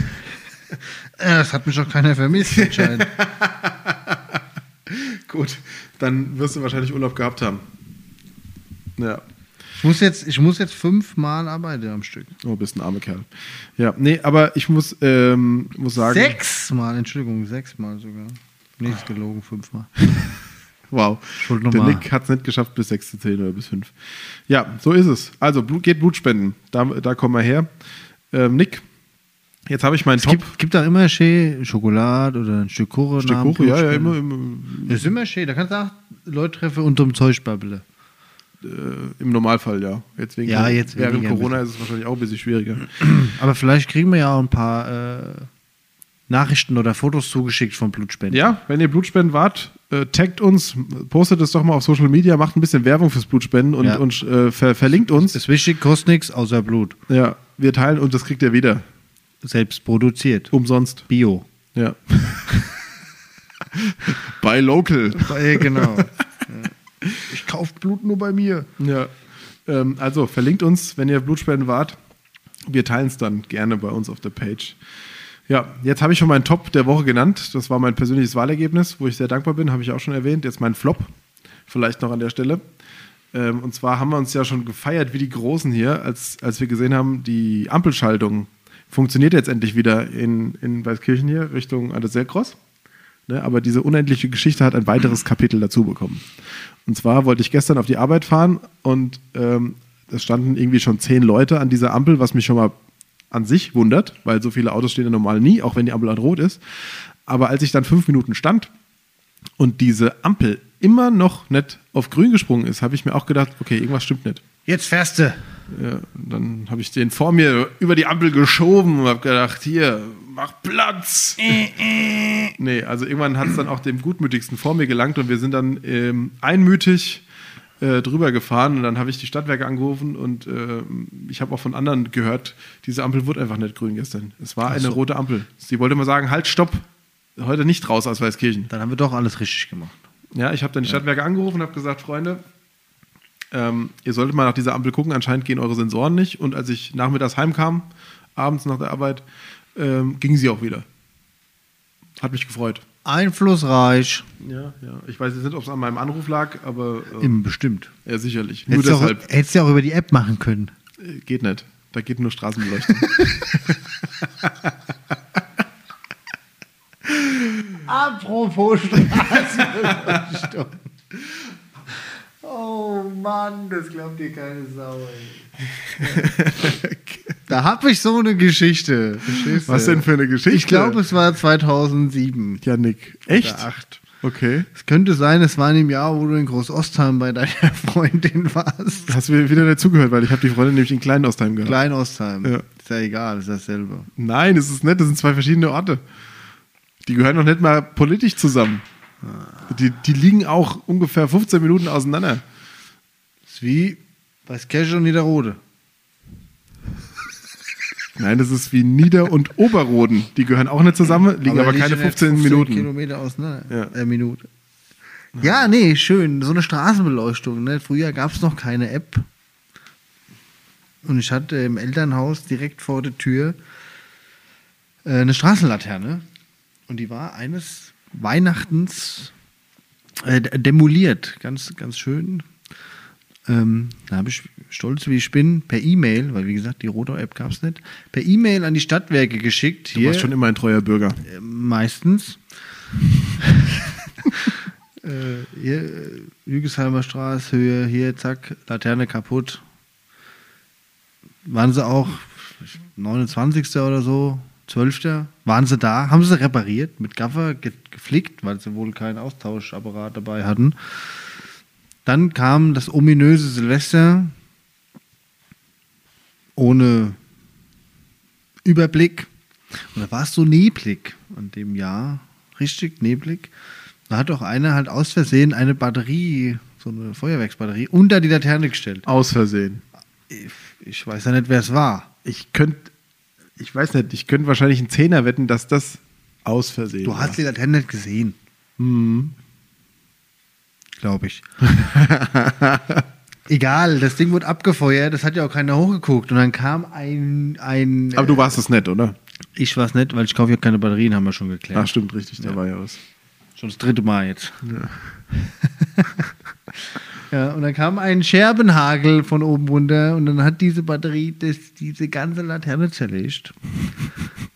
Das hat mich auch keiner vermisst, anscheinend. Gut, dann wirst du wahrscheinlich Urlaub gehabt haben. Ja. ich, muss jetzt, ich muss jetzt fünfmal arbeiten am Stück. Oh, bist ein armer Kerl. Ja, nee, aber ich muss, ähm, muss sagen. Sechsmal, Entschuldigung, sechsmal sogar. Nichts gelogen, fünfmal. Wow. Der. Nick hat es nicht geschafft bis 6 zu 10 oder bis 5. Ja, so ist es. Also Blut, geht Blut spenden. Da, da kommen wir her. Ähm, Nick, jetzt habe ich meinen Es Top. gibt, gibt auch immer schön Schokolade oder ein Stück Kuchen. Stück Kuchen, ja, ja, Blutspenden. immer im, Das ist immer schön. Da kannst du auch Leute treffen und um Zeug babbeln. äh, im Normalfall, ja. Jetzt wegen Ja, jetzt während Corona ist es wahrscheinlich auch ein bisschen schwieriger. Aber vielleicht kriegen wir ja auch ein paar äh, Nachrichten oder Fotos zugeschickt von Blutspenden. Ja, wenn ihr Blutspenden wart, äh, taggt uns, postet es doch mal auf Social Media, macht ein bisschen Werbung fürs Blutspenden und, Ja. und äh, ver verlinkt uns. Ist wichtig, kostet nichts außer Blut. Ja, wir teilen und das kriegt ihr wieder. Selbst produziert. Umsonst. Bio. Ja. Bei Local. Ja, genau. Ich kaufe Blut nur bei mir. Ja. Ähm, also verlinkt uns, wenn ihr Blutspenden wart. Wir teilen es dann gerne bei uns auf der Page. Ja, jetzt habe ich schon meinen Top der Woche genannt. Das war mein persönliches Wahlergebnis, wo ich sehr dankbar bin, habe ich auch schon erwähnt. Jetzt mein Flop, vielleicht noch an der Stelle. Ähm, und zwar haben wir uns ja schon gefeiert wie die Großen hier, als, als wir gesehen haben, die Ampelschaltung funktioniert jetzt endlich wieder in, in Weißkirchen hier Richtung Anderselkross. Ne, aber diese unendliche Geschichte hat ein weiteres Kapitel dazu bekommen. Und zwar wollte ich gestern auf die Arbeit fahren und ähm, es standen irgendwie schon zehn Leute an dieser Ampel, was mich schon mal an sich wundert, weil so viele Autos stehen ja normal nie, auch wenn die Ampel an rot ist. Aber als ich dann fünf Minuten stand und diese Ampel immer noch nicht auf grün gesprungen ist, habe ich mir auch gedacht, okay, irgendwas stimmt nicht. Jetzt fährst du. Ja, dann habe ich den vor mir über die Ampel geschoben und habe gedacht, hier, mach Platz. nee, also irgendwann hat es dann auch dem Gutmütigsten vor mir gelangt und wir sind dann ähm, einmütig äh, drüber gefahren und dann habe ich die Stadtwerke angerufen und äh, ich habe auch von anderen gehört, diese Ampel wurde einfach nicht grün gestern. Es war eine rote Ampel. Sie wollte mal sagen, halt, stopp, heute nicht raus aus Weißkirchen. Dann haben wir doch alles richtig gemacht. Ja, ich habe dann die Stadtwerke angerufen und habe gesagt, Freunde, ähm, ihr solltet mal nach dieser Ampel gucken, anscheinend gehen eure Sensoren nicht. Und als ich nachmittags heimkam, abends nach der Arbeit, ähm, ging sie auch wieder. Hat mich gefreut. Einflussreich. Ja, ja. Ich weiß jetzt nicht, ob es an meinem Anruf lag, aber äh, Im bestimmt. ja, sicherlich. Nur Hättest du auch, deshalb. hättest du auch über die App machen können. Äh, Geht nicht. Da geht nur Straßenbeleuchtung. Apropos Straßenbeleuchtung. Oh Mann, das glaubt dir keine Sau, ey. Da habe ich so eine Geschichte. Verstehst du? Was denn für eine Geschichte? Ich glaube, es war 2007. Janik. Echt? Oder 8. Okay. Es könnte sein, es war in dem Jahr, wo du in Großostheim bei deiner Freundin warst. Hast du mir wieder dazugehört, weil ich habe die Freundin nämlich in Kleinostheim gehabt. Kleinostheim. Ja. Ist ja egal, ist dasselbe. Nein, es ist nicht. Das sind zwei verschiedene Orte. Die gehören noch nicht mal politisch zusammen. Die, die liegen auch ungefähr 15 Minuten auseinander. ist wie Weißkirche und Niederrode. Nein, das ist wie Nieder- und Oberroden. Die gehören auch nicht zusammen, liegen aber, die keine sind jetzt 15, Minuten. Kilometer auseinander. Ja. Äh, Minute. Ja, nee, schön. So eine Straßenbeleuchtung. Ne? Früher gab es noch keine App. Und ich hatte im Elternhaus direkt vor der Tür äh, eine Straßenlaterne. Und die war eines Weihnachtens äh, demoliert. Ganz, ganz schön. Ähm, da habe ich stolz wie ich bin per E-Mail, weil wie gesagt, die Rotor-App gab es nicht, per E-Mail an die Stadtwerke geschickt. Du warst schon immer ein treuer Bürger. Äh, Meistens. äh, hier, äh, Lügesheimer Straße, Höhe, hier, zack, Laterne kaputt. Waren sie auch 29. oder so, 12. Waren sie da, haben sie repariert, mit Gaffer ge geflickt, weil sie wohl keinen Austauschapparat dabei hatten. Dann kam das ominöse Silvester ohne Überblick. Und da war es so neblig an dem Jahr, richtig neblig. Da hat auch einer halt aus Versehen eine Batterie, so eine Feuerwerksbatterie, unter die Laterne gestellt. Aus Versehen. Ich, ich weiß ja nicht, wer es war. Ich könnte, ich weiß nicht, ich könnte wahrscheinlich einen Zehner wetten, dass das aus Versehen Du war. hast die Laterne nicht gesehen, Mhm. Glaube ich. Egal, das Ding wurde abgefeuert, das hat ja auch keiner hochgeguckt. Und dann kam ein. ein Aber du warst es nicht, oder? Ich war es nicht, weil ich kaufe ja keine Batterien, haben wir schon geklärt. Ach, stimmt, richtig, da war ja was. Schon das dritte Mal jetzt. Ja. und dann kam ein Scherbenhagel von oben runter und dann hat diese Batterie das, diese ganze Laterne zerlegt.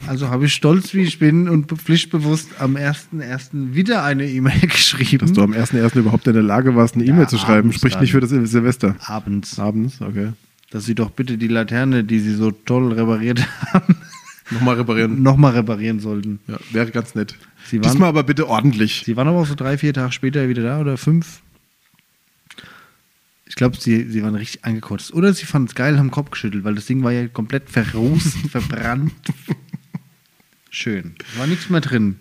Also habe ich stolz, wie ich bin und be- pflichtbewusst am 1.1. wieder eine E-Mail geschrieben. Dass du am 1.1. überhaupt in der Lage warst, eine E-Mail zu schreiben, spricht nicht für das Silvester. Abends. Abends, okay. Dass sie doch bitte die Laterne, die sie so toll repariert haben, Nochmal reparieren. nochmal reparieren sollten. Ja, wäre ganz nett. Sie waren- Diesmal aber bitte ordentlich. Sie waren aber auch so drei, vier Tage später wieder da oder fünf. Ich glaube, sie, sie waren richtig angekotzt. Oder sie fanden es geil, haben den Kopf geschüttelt, weil das Ding war ja komplett verrußt, verbrannt. Schön. War nichts mehr drin.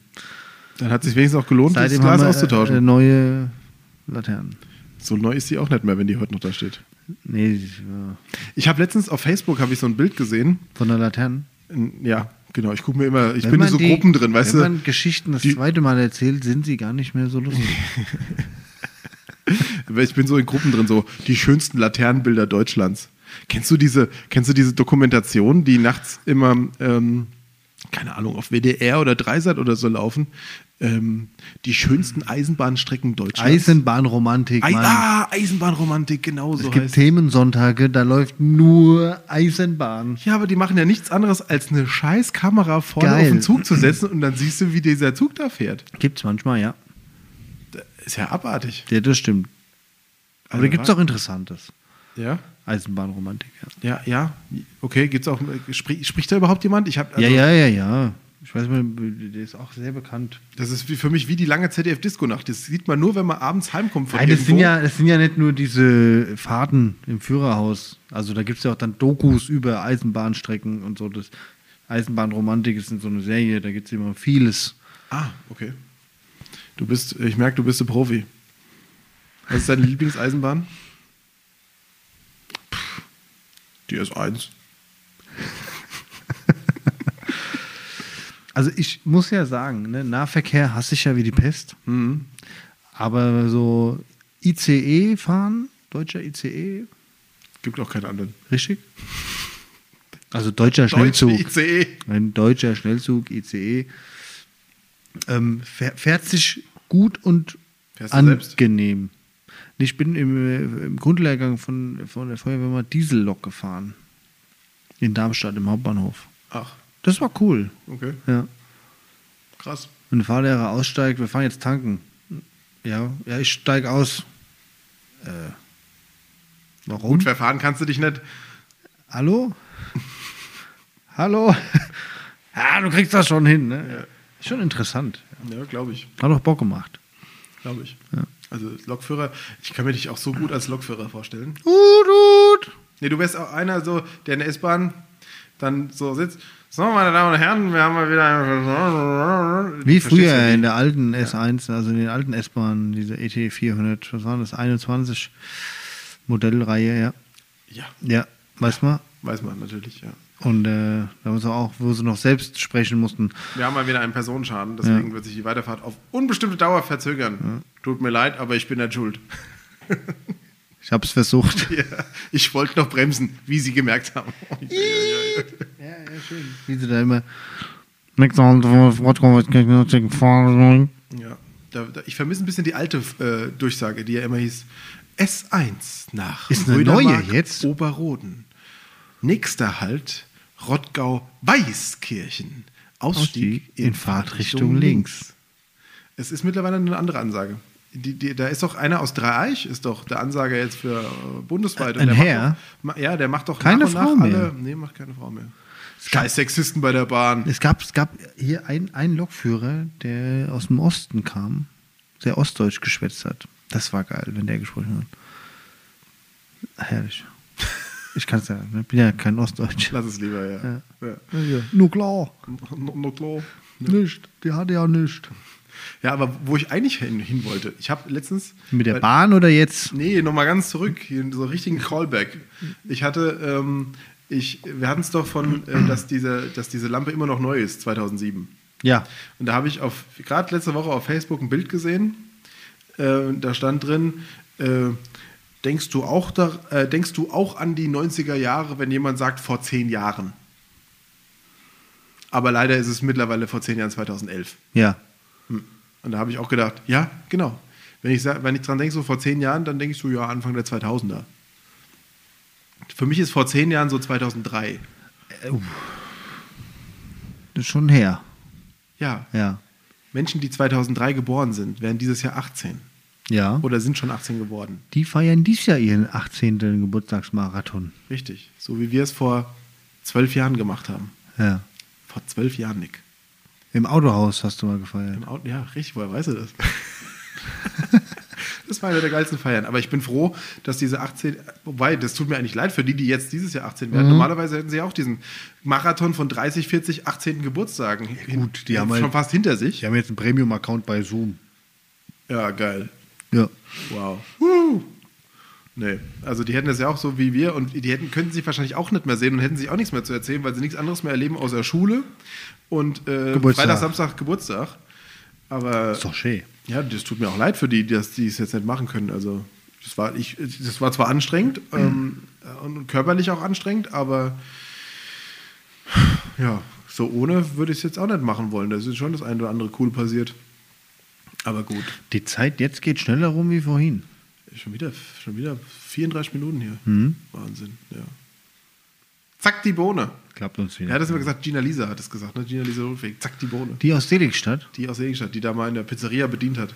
Dann hat sich wenigstens auch gelohnt, das Seitdem Glas haben wir äh, auszutauschen. äh, neue Laternen. so neu ist sie auch nicht mehr, wenn die heute noch da steht. Nee, sie war Ich habe letztens auf Facebook habe ich so ein Bild gesehen. von der Laterne. Ja, genau. Ich gucke mir immer, ich Wenn bin in so die- Gruppen drin, weißt Wenn du? man Geschichten das die- zweite Mal erzählt, sind sie gar nicht mehr so lustig. Ich bin so in Gruppen drin, so die schönsten Laternenbilder Deutschlands. Kennst du diese, kennst du diese Dokumentation, die nachts immer, ähm, keine Ahnung, auf WDR oder Dreisat oder so laufen? Ähm, die schönsten Eisenbahnstrecken Deutschlands. Eisenbahnromantik, Ei- Mann. ah, Eisenbahnromantik, genau so es gibt heißt Themensonntage, da läuft nur Eisenbahn. Ja, aber die machen ja nichts anderes, als eine scheiß Kamera vorne Geil. auf den Zug zu setzen und dann siehst du, wie dieser Zug da fährt. Gibt's manchmal, ja. Ist ja abartig. Ja, das stimmt. Aber Also da gibt es auch Interessantes. Ja? Eisenbahnromantik, ja. Ja, ja. Okay, gibt's auch. Sprich, spricht da überhaupt jemand? Ich habe. ja, ja, ja, ja. Ich weiß mal, der ist auch sehr bekannt. Das ist für mich wie die lange ZDF-Disco-Nacht. Das sieht man nur, wenn man abends heimkommt von Nein, das sind, ja, das sind ja nicht nur diese Fahrten im Führerhaus. Also da gibt es ja auch dann Dokus über Eisenbahnstrecken und so. Das Eisenbahnromantik ist in so eine Serie, da gibt es immer vieles. Ah, okay. Du bist, ich merke, du bist ein Profi. Was ist deine Lieblingseisenbahn? Die S1. Also ich muss ja sagen, ne, Nahverkehr hasse ich ja wie die Pest. Mhm. Aber so ICE fahren, deutscher ICE, Gibt auch keinen anderen. richtig? Also deutscher Deutsche Schnellzug. ICE. Ein deutscher Schnellzug, ICE. Ähm, fährt sich gut und angenehm. Ich bin im, äh, im Grundlehrgang von, von der Feuerwehr mal Diesellok gefahren. In Darmstadt im Hauptbahnhof. Ach, Das war cool. okay. Ja. Krass. Wenn der Fahrlehrer aussteigt, wir fahren jetzt tanken. Ja, ja, ich steige aus. Äh, warum? Gut, verfahren kannst du dich nicht. Hallo? Hallo? ja, du kriegst das schon hin, ne? Schon interessant. Ja, glaube ich. Hat doch Bock gemacht. Glaube ich. Also Lokführer, ich kann mir dich auch so gut als Lokführer vorstellen. Ut, ut. Nee, du wärst auch einer, so, der in der S-Bahn dann so sitzt. So, meine Damen und Herren, wir haben mal wieder. Wie Verstehst früher in der alten S1, also in den alten S-Bahnen, diese ET 400, was waren das? 21 Modellreihe, ja. Ja, Ja, weiß man. weiß man natürlich, ja. Und äh, da muss auch, wo sie noch selbst sprechen mussten. Wir haben mal wieder einen Personenschaden, deswegen wird sich die Weiterfahrt auf unbestimmte Dauer verzögern. Tut mir leid, aber ich bin nicht schuld. Ich hab's versucht. ja, ich wollte noch bremsen, wie Sie gemerkt haben. Ja, ja, schön. Wie sie da immer. Ja, da, da, ich vermisse ein bisschen die alte äh, Durchsage, die ja immer hieß: S1 nach Ist eine neue jetzt? Oberroden. Nächster Halt Rottgau-Weißkirchen. Ausstieg, in, Fahrtrichtung links. Es ist mittlerweile eine andere Ansage. Die, die, da ist doch einer aus Dreieich, ist doch der Ansager jetzt für äh, bundesweit. Und Ein der Herr? Doch, ja, der macht doch Keine nach und Frau mehr? alle. Nee, macht keine Frau mehr. Scheiß Sexisten bei der Bahn. Es gab, es gab hier einen, einen Lokführer, der aus dem Osten kam, sehr ostdeutsch geschwätzt hat. Das war geil, wenn der gesprochen hat. Herrlich. Ich kann es ja, ich bin ja kein Ostdeutsch. Lass es lieber, ja. Ja. ja. Ja, nur klar. No, no, klar. Nicht. Die hatte ja nicht. Ja, aber wo ich eigentlich hin, hin wollte, ich habe letztens. Mit der Bahn oder jetzt? Nee, nochmal ganz zurück, hier in so einen richtigen Callback. Ich hatte, ähm, ich, wir hatten es doch von, äh, dass, diese, dass diese Lampe immer noch neu ist, 2007. Ja. Und da habe ich auf, gerade letzte Woche auf Facebook ein Bild gesehen. Äh, da stand drin, äh, denkst, du auch da, äh, denkst du auch an die 90er Jahre, wenn jemand sagt, vor zehn Jahren? Aber leider ist es mittlerweile vor zehn Jahren 2011. Ja. Hm. Und da habe ich auch gedacht, ja, genau. Wenn ich, wenn ich dran denke, so vor zehn Jahren, dann denke ich so, ja, Anfang der 2000er. Für mich ist vor zehn Jahren so 2003. Das ist schon her. Ja, Ja. Menschen, die 2003 geboren sind, werden dieses Jahr 18. Ja. Oder sind schon 18 geworden. Die feiern dies Jahr ihren 18. Geburtstagsmarathon. Richtig. So wie wir es vor zwölf Jahren gemacht haben. Ja. Vor zwölf Jahren, Nick. Im Autohaus hast du mal gefeiert. Im Auto, ja, richtig, woher weißt du das? das war eine der geilsten Feiern. Aber ich bin froh, dass diese 18, wobei, das tut mir eigentlich leid für die, die jetzt dieses Jahr 18 Mhm. werden. Normalerweise hätten sie auch diesen Marathon von 30, 40, 18. Geburtstagen gut, die haben schon halt- fast hinter sich. Die haben jetzt einen Premium-Account bei Zoom. Ja, geil. Ja. Wow. Woo. Nee, also die hätten das ja auch so wie wir und die hätten, könnten sich wahrscheinlich auch nicht mehr sehen und hätten sich auch nichts mehr zu erzählen, weil sie nichts anderes mehr erleben außer Schule und äh. Freitag, Samstag, Geburtstag. Aber Ist doch schön. ja, das tut mir auch leid für die, dass die es jetzt nicht machen können. Also das war, ich, das war zwar anstrengend ähm, und körperlich auch anstrengend, aber ja, so ohne würde ich es jetzt auch nicht machen wollen. Da ist schon das eine oder andere cool passiert. Aber gut. Die Zeit jetzt geht schneller rum wie vorhin. Schon wieder, schon wieder 34 Minuten hier. Mhm. Wahnsinn, ja. Zack, die Bohne. Klappt uns Er wieder. hat es immer gesagt, Gina Lisa hat es gesagt, ne? Gina Lisa Ludwig. Zack, die Bohne. Die aus Seligstadt? Die aus Seligstadt, die da mal in der Pizzeria bedient hat.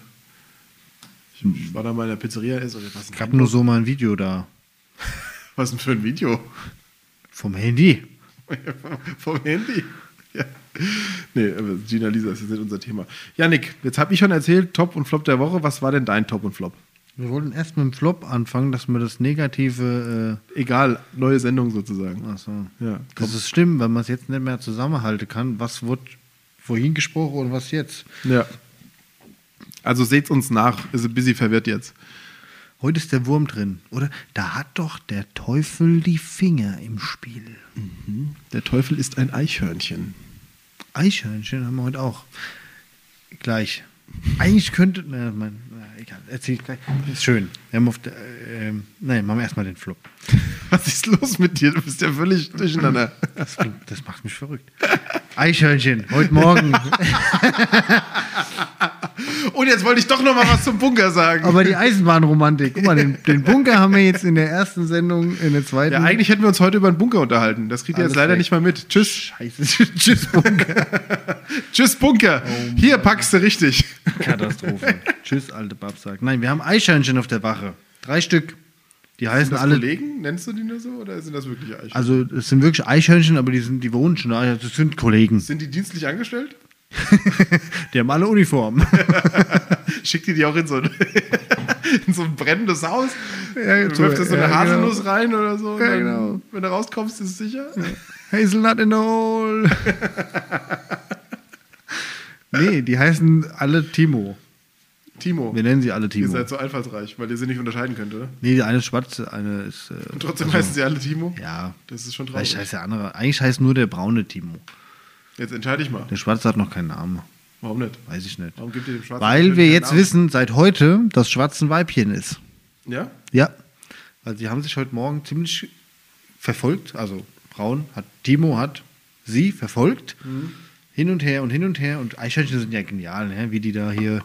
Ich, ich war da mal in der Pizzeria, ist oder was? Ich habe nur so mal ein Video da. Was denn für ein Video? Vom Handy. Vom Handy. Ja. Nee, aber Gina Lisa ist jetzt nicht unser Thema. Janik, jetzt habe ich schon erzählt, Top und Flop der Woche. Was war denn dein Top und Flop? Wir wollten erst mit dem Flop anfangen, dass wir das Negative. Egal, neue Sendung sozusagen. Äh, achso. Ja, Das ist schlimm, weil man es jetzt nicht mehr zusammenhalten kann. Was wird vorhin gesprochen und was jetzt? Ja. Also seht's uns nach. Ist ein bisschen verwirrt jetzt. Heute ist der Wurm drin, oder? Da hat doch der Teufel die Finger im Spiel. Der Teufel ist ein Eichhörnchen. Eichhörnchen haben wir heute auch. Gleich. Eigentlich könnte. Na, mein, na, egal, erzähl gleich. Ist schön. Wir haben auf der, äh, nein, machen wir erstmal den Flop. Was ist los mit dir? Du bist ja völlig durcheinander. Das, das macht mich verrückt. Eichhörnchen, heute Morgen. Und jetzt wollte ich doch noch mal was zum Bunker sagen. Aber die Eisenbahnromantik, guck mal, den, den Bunker haben wir jetzt in der ersten Sendung, in der zweiten. ja, eigentlich hätten wir uns heute über den Bunker unterhalten. Das kriegt ihr jetzt leider weg. nicht mal mit. Tschüss. Scheiße. Tschüss, Bunker. Tschüss, Bunker. Hier packst du richtig. Katastrophe. Tschüss, alte Babsack. Nein, wir haben Eichhörnchen auf der Wache. Drei Stück. Die heißen Sind das alle. Kollegen? Nennst du die nur so oder sind das wirklich Eichhörnchen? Also, es sind wirklich Eichhörnchen, aber die, sind, die wohnen schon da. Das sind Kollegen. sind die dienstlich angestellt? Die haben alle Uniformen. Schickt die die auch in so ein, in so ein brennendes Haus? Ja, Du wirft da so eine ja, genau. Haselnuss rein oder so? Ja, genau. Wenn du rauskommst, ist es sicher? Hazelnut in the hole. nee, die heißen alle Timo. Timo, Wir nennen sie alle ihr Timo. seid so einfallsreich, weil ihr sie nicht unterscheiden könnt, oder? Nee, die eine ist schwarz, eine ist. Äh, Und trotzdem heißen sie alle Timo? ja. Das ist schon traurig. heißt der andere. Eigentlich heißt nur der braune Timo. Jetzt entscheide ich mal. Der schwarze hat noch keinen Namen. Warum nicht? Weiß ich nicht. Warum gibt ihr dem Schwarzen Weil wir jetzt Namen? wissen, seit heute, dass Schwarz ein Weibchen ist. Ja? Ja. Weil sie haben sich heute Morgen ziemlich verfolgt. Also Braun hat, Timo hat sie verfolgt. Mhm. Hin und her und hin und her. Und Eichhörnchen sind ja genial, ne? wie die da hier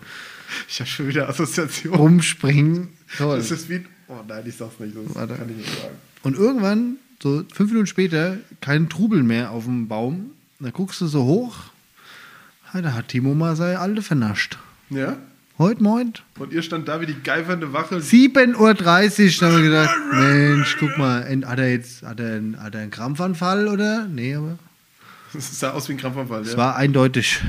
Ich habe schon wieder Assoziation. rumspringen. Toll. Das ist wie. Oh nein, ich sag's nicht. Das Warte. kann ich nicht sagen. Und irgendwann, so fünf Minuten später, kein Trubel mehr auf dem Baum. Da guckst du so hoch. Da hat Timo mal seine Alte vernascht. Ja? Heute Moin. Und ihr stand da wie die geifernde Wache. 7.30 Uhr, da haben wir gedacht, Mensch, guck mal, hat er jetzt hat er, einen- hat er einen Krampfanfall oder? Nee, aber Das sah aus wie ein Krampfanfall. es Ja? war eindeutig.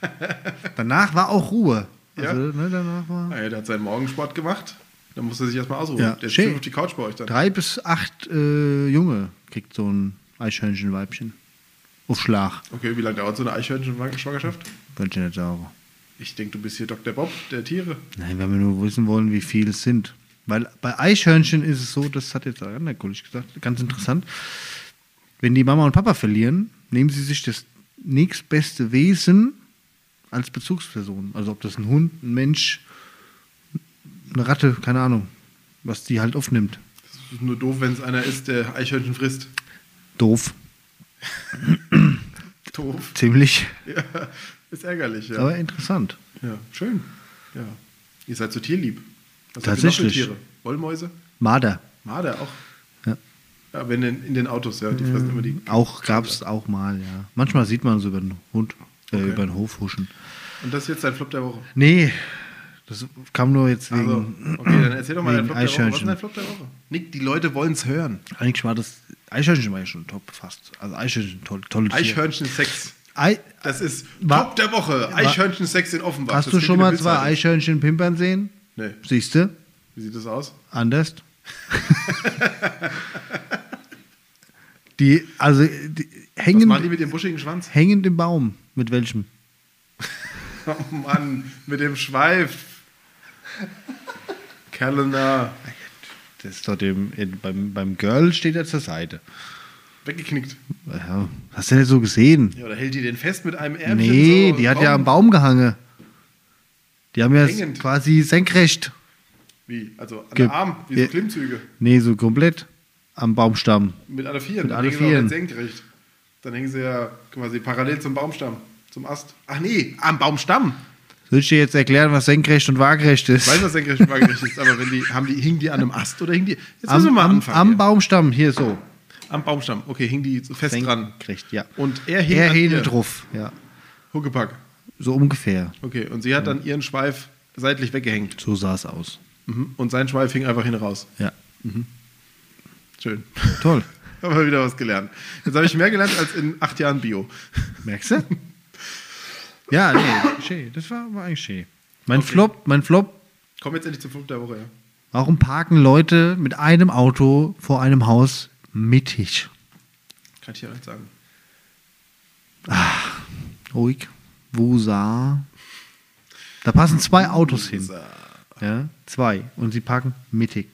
danach war auch Ruhe. Ja? Also, ne, danach war Ah, ja, der hat seinen Morgensport gemacht. Dann musste er sich erstmal ausruhen. Ja, Der schön auf die Couch bei euch dann. drei bis acht äh, Junge kriegt so ein Eichhörnchenweibchen. Auf Schlag, Okay, wie lange dauert so eine Eichhörnchen-Schwangerschaft? könnte ich nicht sagen. Ich denke, du bist hier Dr. Bob, der Tiere. Nein, wenn wir nur wissen wollen, wie viel es sind. Weil bei Eichhörnchen ist es so, das hat jetzt der andere Kollege gesagt, ganz interessant. Wenn die Mama und Papa verlieren, nehmen sie sich das nächstbeste Wesen als Bezugsperson. Also ob das ein Hund, ein Mensch, eine Ratte, keine Ahnung, was die halt aufnimmt. Das ist nur doof, wenn es einer ist, der Eichhörnchen frisst. Doof, Doof. ziemlich, Ja, ist ärgerlich, ja. aber interessant. ja, schön. Ja. Ihr seid so tierlieb. Was Tatsächlich. Tiere? Wollmäuse? Marder. Marder auch. Ja. Ja, wenn in, in den Autos, ja. Die fressen immer die. Auch gab es auch mal, ja. Manchmal sieht man so über den Hund, äh, Okay. über den Hof huschen. Und das ist jetzt dein Flop der Woche. Nee, das kam nur jetzt wegen. Also, okay, dann erzähl doch mal dein wegen Flop der Woche. Was ist Eichhörnchen. dein Flop der Woche? Nick, die Leute wollen es hören. Eigentlich war das. Eichhörnchen war ja schon top fast. Also Eichhörnchen, toll, tolle Tier. Eichhörnchen-Sex. Ei, Das ist War- Top der Woche. Eichhörnchen-Sex in Offenbach. hast Das du schon mal zwei. Eichhörnchen pimpern sehen? Nee. Siehst du? Wie sieht das aus? Anders. die, also, die Was hängen, machen die mit dem buschigen Schwanz? hängend im Baum. Mit welchem? Oh Mann, mit dem Schweif. Kalender. Das ist doch dem, in, beim, beim Girl steht er zur Seite. Weggeknickt. Ja, hast du nicht so gesehen? Ja, oder hält die den fest mit einem Ärmchen? Nee, so? die hat ja am Baum. Baum gehangen. Die haben ja Hängend. quasi senkrecht. Wie? Also an Ge- der Arm, wie Ja. so Klimmzüge. Nee, so komplett am Baumstamm. Mit alle Vieren. Mit Dann alle nicht senkrecht. Dann hängen sie ja quasi parallel zum Baumstamm, zum Ast. Ach nee, am Baumstamm. Soll ich dir jetzt erklären, was senkrecht und waagerecht ist? Ich weiß, was senkrecht und waagerecht ist, aber wenn die, haben die, hingen die an einem Ast oder hingen die. Jetzt müssen wir am, mal am, anfangen. am hier. Baumstamm, hier so. am Baumstamm. Okay, hingen die fest dran. Senkrecht, ja. Und er hing Er hing drauf, ja. Huckepack. So ungefähr. Okay, und sie hat dann ihren Schweif seitlich weggehängt. So sah es aus. Mhm. Und sein Schweif hing einfach hin raus. Ja. Schön. Toll. Haben wir wieder was gelernt. Jetzt habe ich mehr gelernt als in acht Jahren Bio. Merkst du? ja, nee, schön. Das war, war eigentlich schön. Mein Flop, mein Flop, wir jetzt endlich zum Flug der Woche, ja. warum parken Leute mit einem Auto vor einem Haus mittig? Kann ich ja nicht sagen. Ruhig. Wusa. Da passen zwei Autos hin. Ja, zwei. Und sie parken mittig.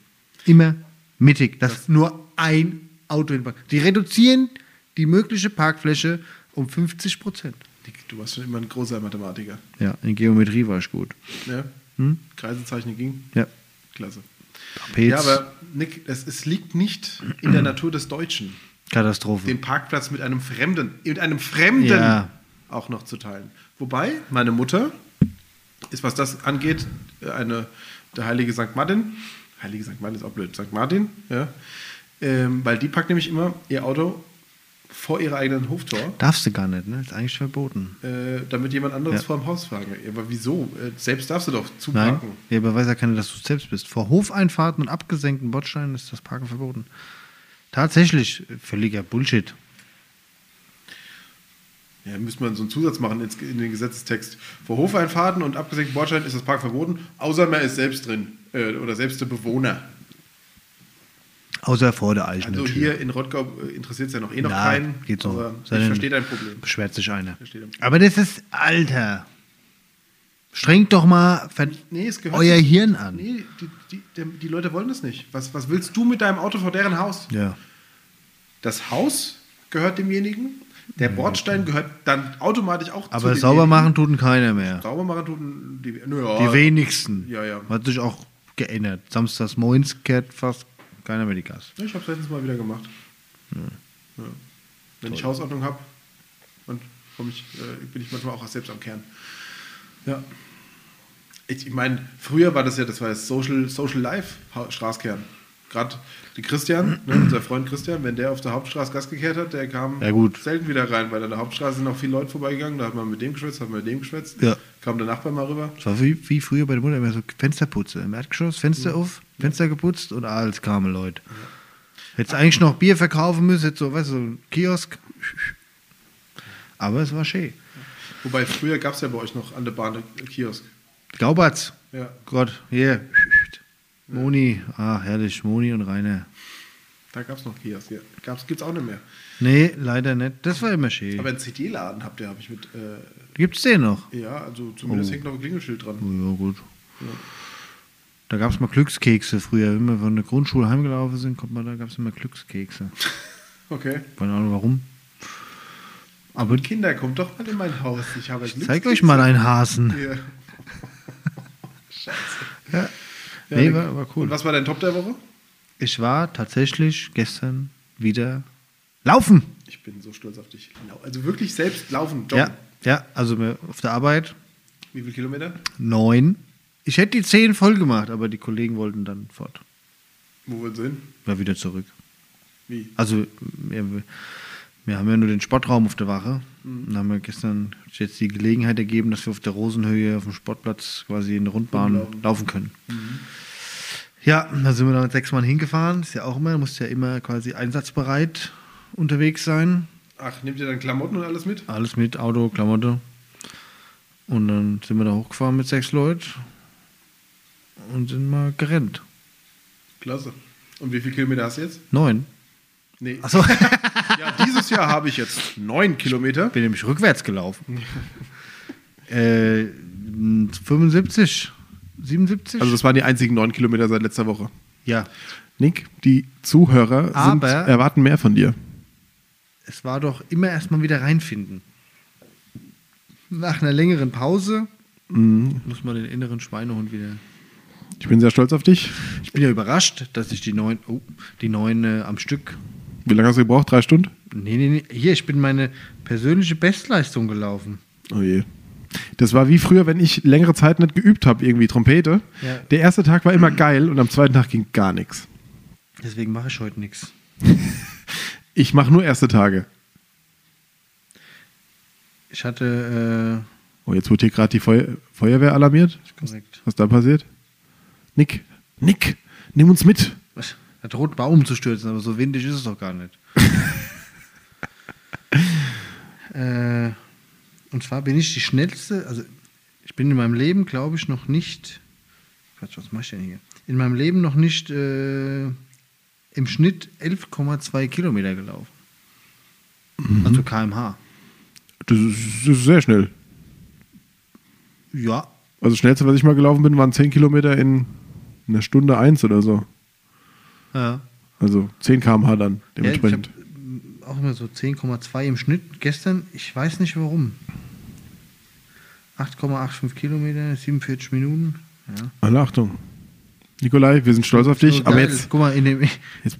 Immer mittig. Das ist nur ein Auto hinparkt. Die reduzieren die mögliche Parkfläche um 50 Prozent. Du warst schon immer ein großer Mathematiker. Ja, in Geometrie war ich gut. Ja? Hm? Kreisezeichen ging. Ja. Klasse. Trapez, Ja, aber Nick, es, es liegt nicht in der Natur des Deutschen, Katastrophe. den Parkplatz mit einem Fremden, mit einem Fremden Ja. auch noch zu teilen. Wobei meine Mutter ist, was das angeht, eine, der heilige St. Martin. Heilige St. Martin ist auch blöd. St. Martin, ja. Ähm, weil die packt nämlich immer ihr Auto vor ihrer eigenen Hoftor, Darfst du gar nicht, ne? Ist eigentlich verboten. äh, damit jemand anderes Ja. vor dem Haus fahren kann. Aber wieso? Äh, selbst darfst du doch Nein, zuparken. ja, aber weiß ja keiner, dass du es selbst bist. Vor Hofeinfahrten und abgesenkten Bordsteinen ist das Parken verboten. Tatsächlich, völliger Bullshit. Ja, müsste man so einen Zusatz machen in den Gesetzestext. Vor Hofeinfahrten und abgesenkten Bordsteinen ist das Park verboten, außer man ist selbst drin äh, oder selbst der Bewohner. Außer vor der Eichen. Also hier in Rottgau interessiert es ja noch eh noch Na, keinen. geht so. Aber ich verstehe dein Problem. Beschwert sich einer. Aber das ist, Alter. Strengt doch mal Nee, euer nicht- Hirn an. Nee, die, die, die, Leute wollen das nicht. Was, was willst du mit deinem Auto vor deren Haus? Ja. Das Haus gehört demjenigen, der Bordstein gehört dann automatisch auch Aber zu sauber machen tut keiner mehr. Sauber machen tun die, naja, Die wenigsten. Ja, ja. Hat sich auch geändert. Samstags morgens kehrt fast die Gas. Ich habe es letztens mal wieder gemacht. Ja. Wenn ich Hausordnung habe, und ich, äh, bin ich manchmal auch selbst am Kern. Ja. Ich, ich meine, früher war das ja, das war das Social, Social Life Straßkern. Gerade die Christian, ne, unser Freund Christian, wenn der auf der Hauptstraße Gas gekehrt hat, der kam Ja, selten wieder rein, weil an der Hauptstraße sind auch viele Leute vorbeigegangen, da hat man mit dem geschwätzt, hat man mit dem geschwätzt, Ja. kam der Nachbar mal rüber. Das war wie, wie früher bei der Mutter immer so Fensterputze. Im Erdgeschoss Fenster auf, Fenster geputzt und alles kamen Leute. Hättest eigentlich noch Bier verkaufen müssen, hättest so, weißt du, so ein Kiosk. Aber es war schön. Wobei früher gab es ja bei euch noch an der Bahn einen Kiosk. Gaubatz. Ja. Gott, hier. Moni, ah, herrlich, Moni und Rainer. Da gab es noch Kiosk, ja. Gab's, gibt's auch nicht mehr. Nee, leider nicht. Das war immer schön. Aber einen CD-Laden habt ihr, habe ich mit. Äh, Gibt's den noch? ja, also zumindest Oh. hängt noch ein Klingelschild dran. Oh, ja, gut. Da gab es mal Glückskekse früher. Wenn wir von der Grundschule heimgelaufen sind, kommt man, da gab es immer Glückskekse. Okay. Keine Ahnung warum. Aber Kinder, kommt doch mal in mein Haus. Ich habe Ich zeig euch mal einen Hasen. Ja. Ja. Ja, nee, war, war cool. Und was war dein Top der Woche? Ich war tatsächlich gestern wieder laufen. Ich bin so stolz auf dich. Also wirklich selbst laufen, joggen. Ja, ja, also auf der Arbeit Wie viele Kilometer? neun. Ich hätte die zehn voll gemacht, aber die Kollegen wollten dann fort. Wo wollen sie hin? War wieder zurück. Wie? Also wir, wir haben ja nur den Sportraum auf der Wache. Und haben wir gestern jetzt die Gelegenheit ergeben, dass wir auf der Rosenhöhe auf dem Sportplatz quasi in der Rundbahn Rumlaufen. laufen können. Ja, da sind wir dann mit sechs Mann hingefahren. Ist ja auch immer, muss ja immer quasi einsatzbereit unterwegs sein. Ach, nehmt ihr dann Klamotten und alles mit? Alles mit Auto, Klamotte. Und dann sind wir da hochgefahren mit sechs Leuten und sind mal gerannt. Klasse. Und wie viele Kilometer hast du jetzt? Neun. Nee. Achso, Ja, dieses Jahr habe ich jetzt neun Kilometer. bin nämlich rückwärts gelaufen. äh, 75, 77? Also das waren die einzigen neun Kilometer seit letzter Woche. ja, Nick, die Zuhörer sind, erwarten mehr von dir. es war doch immer erstmal wieder reinfinden. Nach einer längeren Pause muss man den inneren Schweinehund wieder. Ich bin sehr stolz auf dich. Ich bin ja überrascht, dass ich die neun, oh, die neun äh, am Stück. Wie lange hast du gebraucht? Drei Stunden? Nee, nee, nee. Hier, ich bin meine persönliche Bestleistung gelaufen. Oh je. Das war wie früher, wenn ich längere Zeit nicht geübt habe, irgendwie Trompete. Ja. Der erste Tag war immer geil und am zweiten Tag ging gar nichts. Deswegen mache ich heute nichts. Ich mache nur erste Tage. Ich hatte, Oh, jetzt wurde hier gerade die Feu Feuerwehr alarmiert. äh, korrekt. Was da passiert? Nick, Nick, nimm uns mit. Was? Da droht ein Baum zu stürzen, aber so windig ist es doch gar nicht. äh, und zwar bin ich die schnellste, also ich bin in meinem Leben, glaube ich, noch nicht. Quatsch, was mach ich denn hier? In meinem Leben noch nicht äh, im Schnitt 11,2 Kilometer gelaufen. Also kmh. Das ist, das ist sehr schnell. Ja, Also das schnellste, was ich mal gelaufen bin, waren 10 Kilometer in einer Stunde eins oder so. ja. Also 10 km/h dann Ja, dementsprechend. habe auch immer so 10,2 im Schnitt. Gestern, ich weiß nicht warum. 8,85 Kilometer, 47 Minuten. Ja. Alle Achtung. Nikolai, wir sind stolz auf dich, So aber jetzt Guck mal, in dem, Jetzt-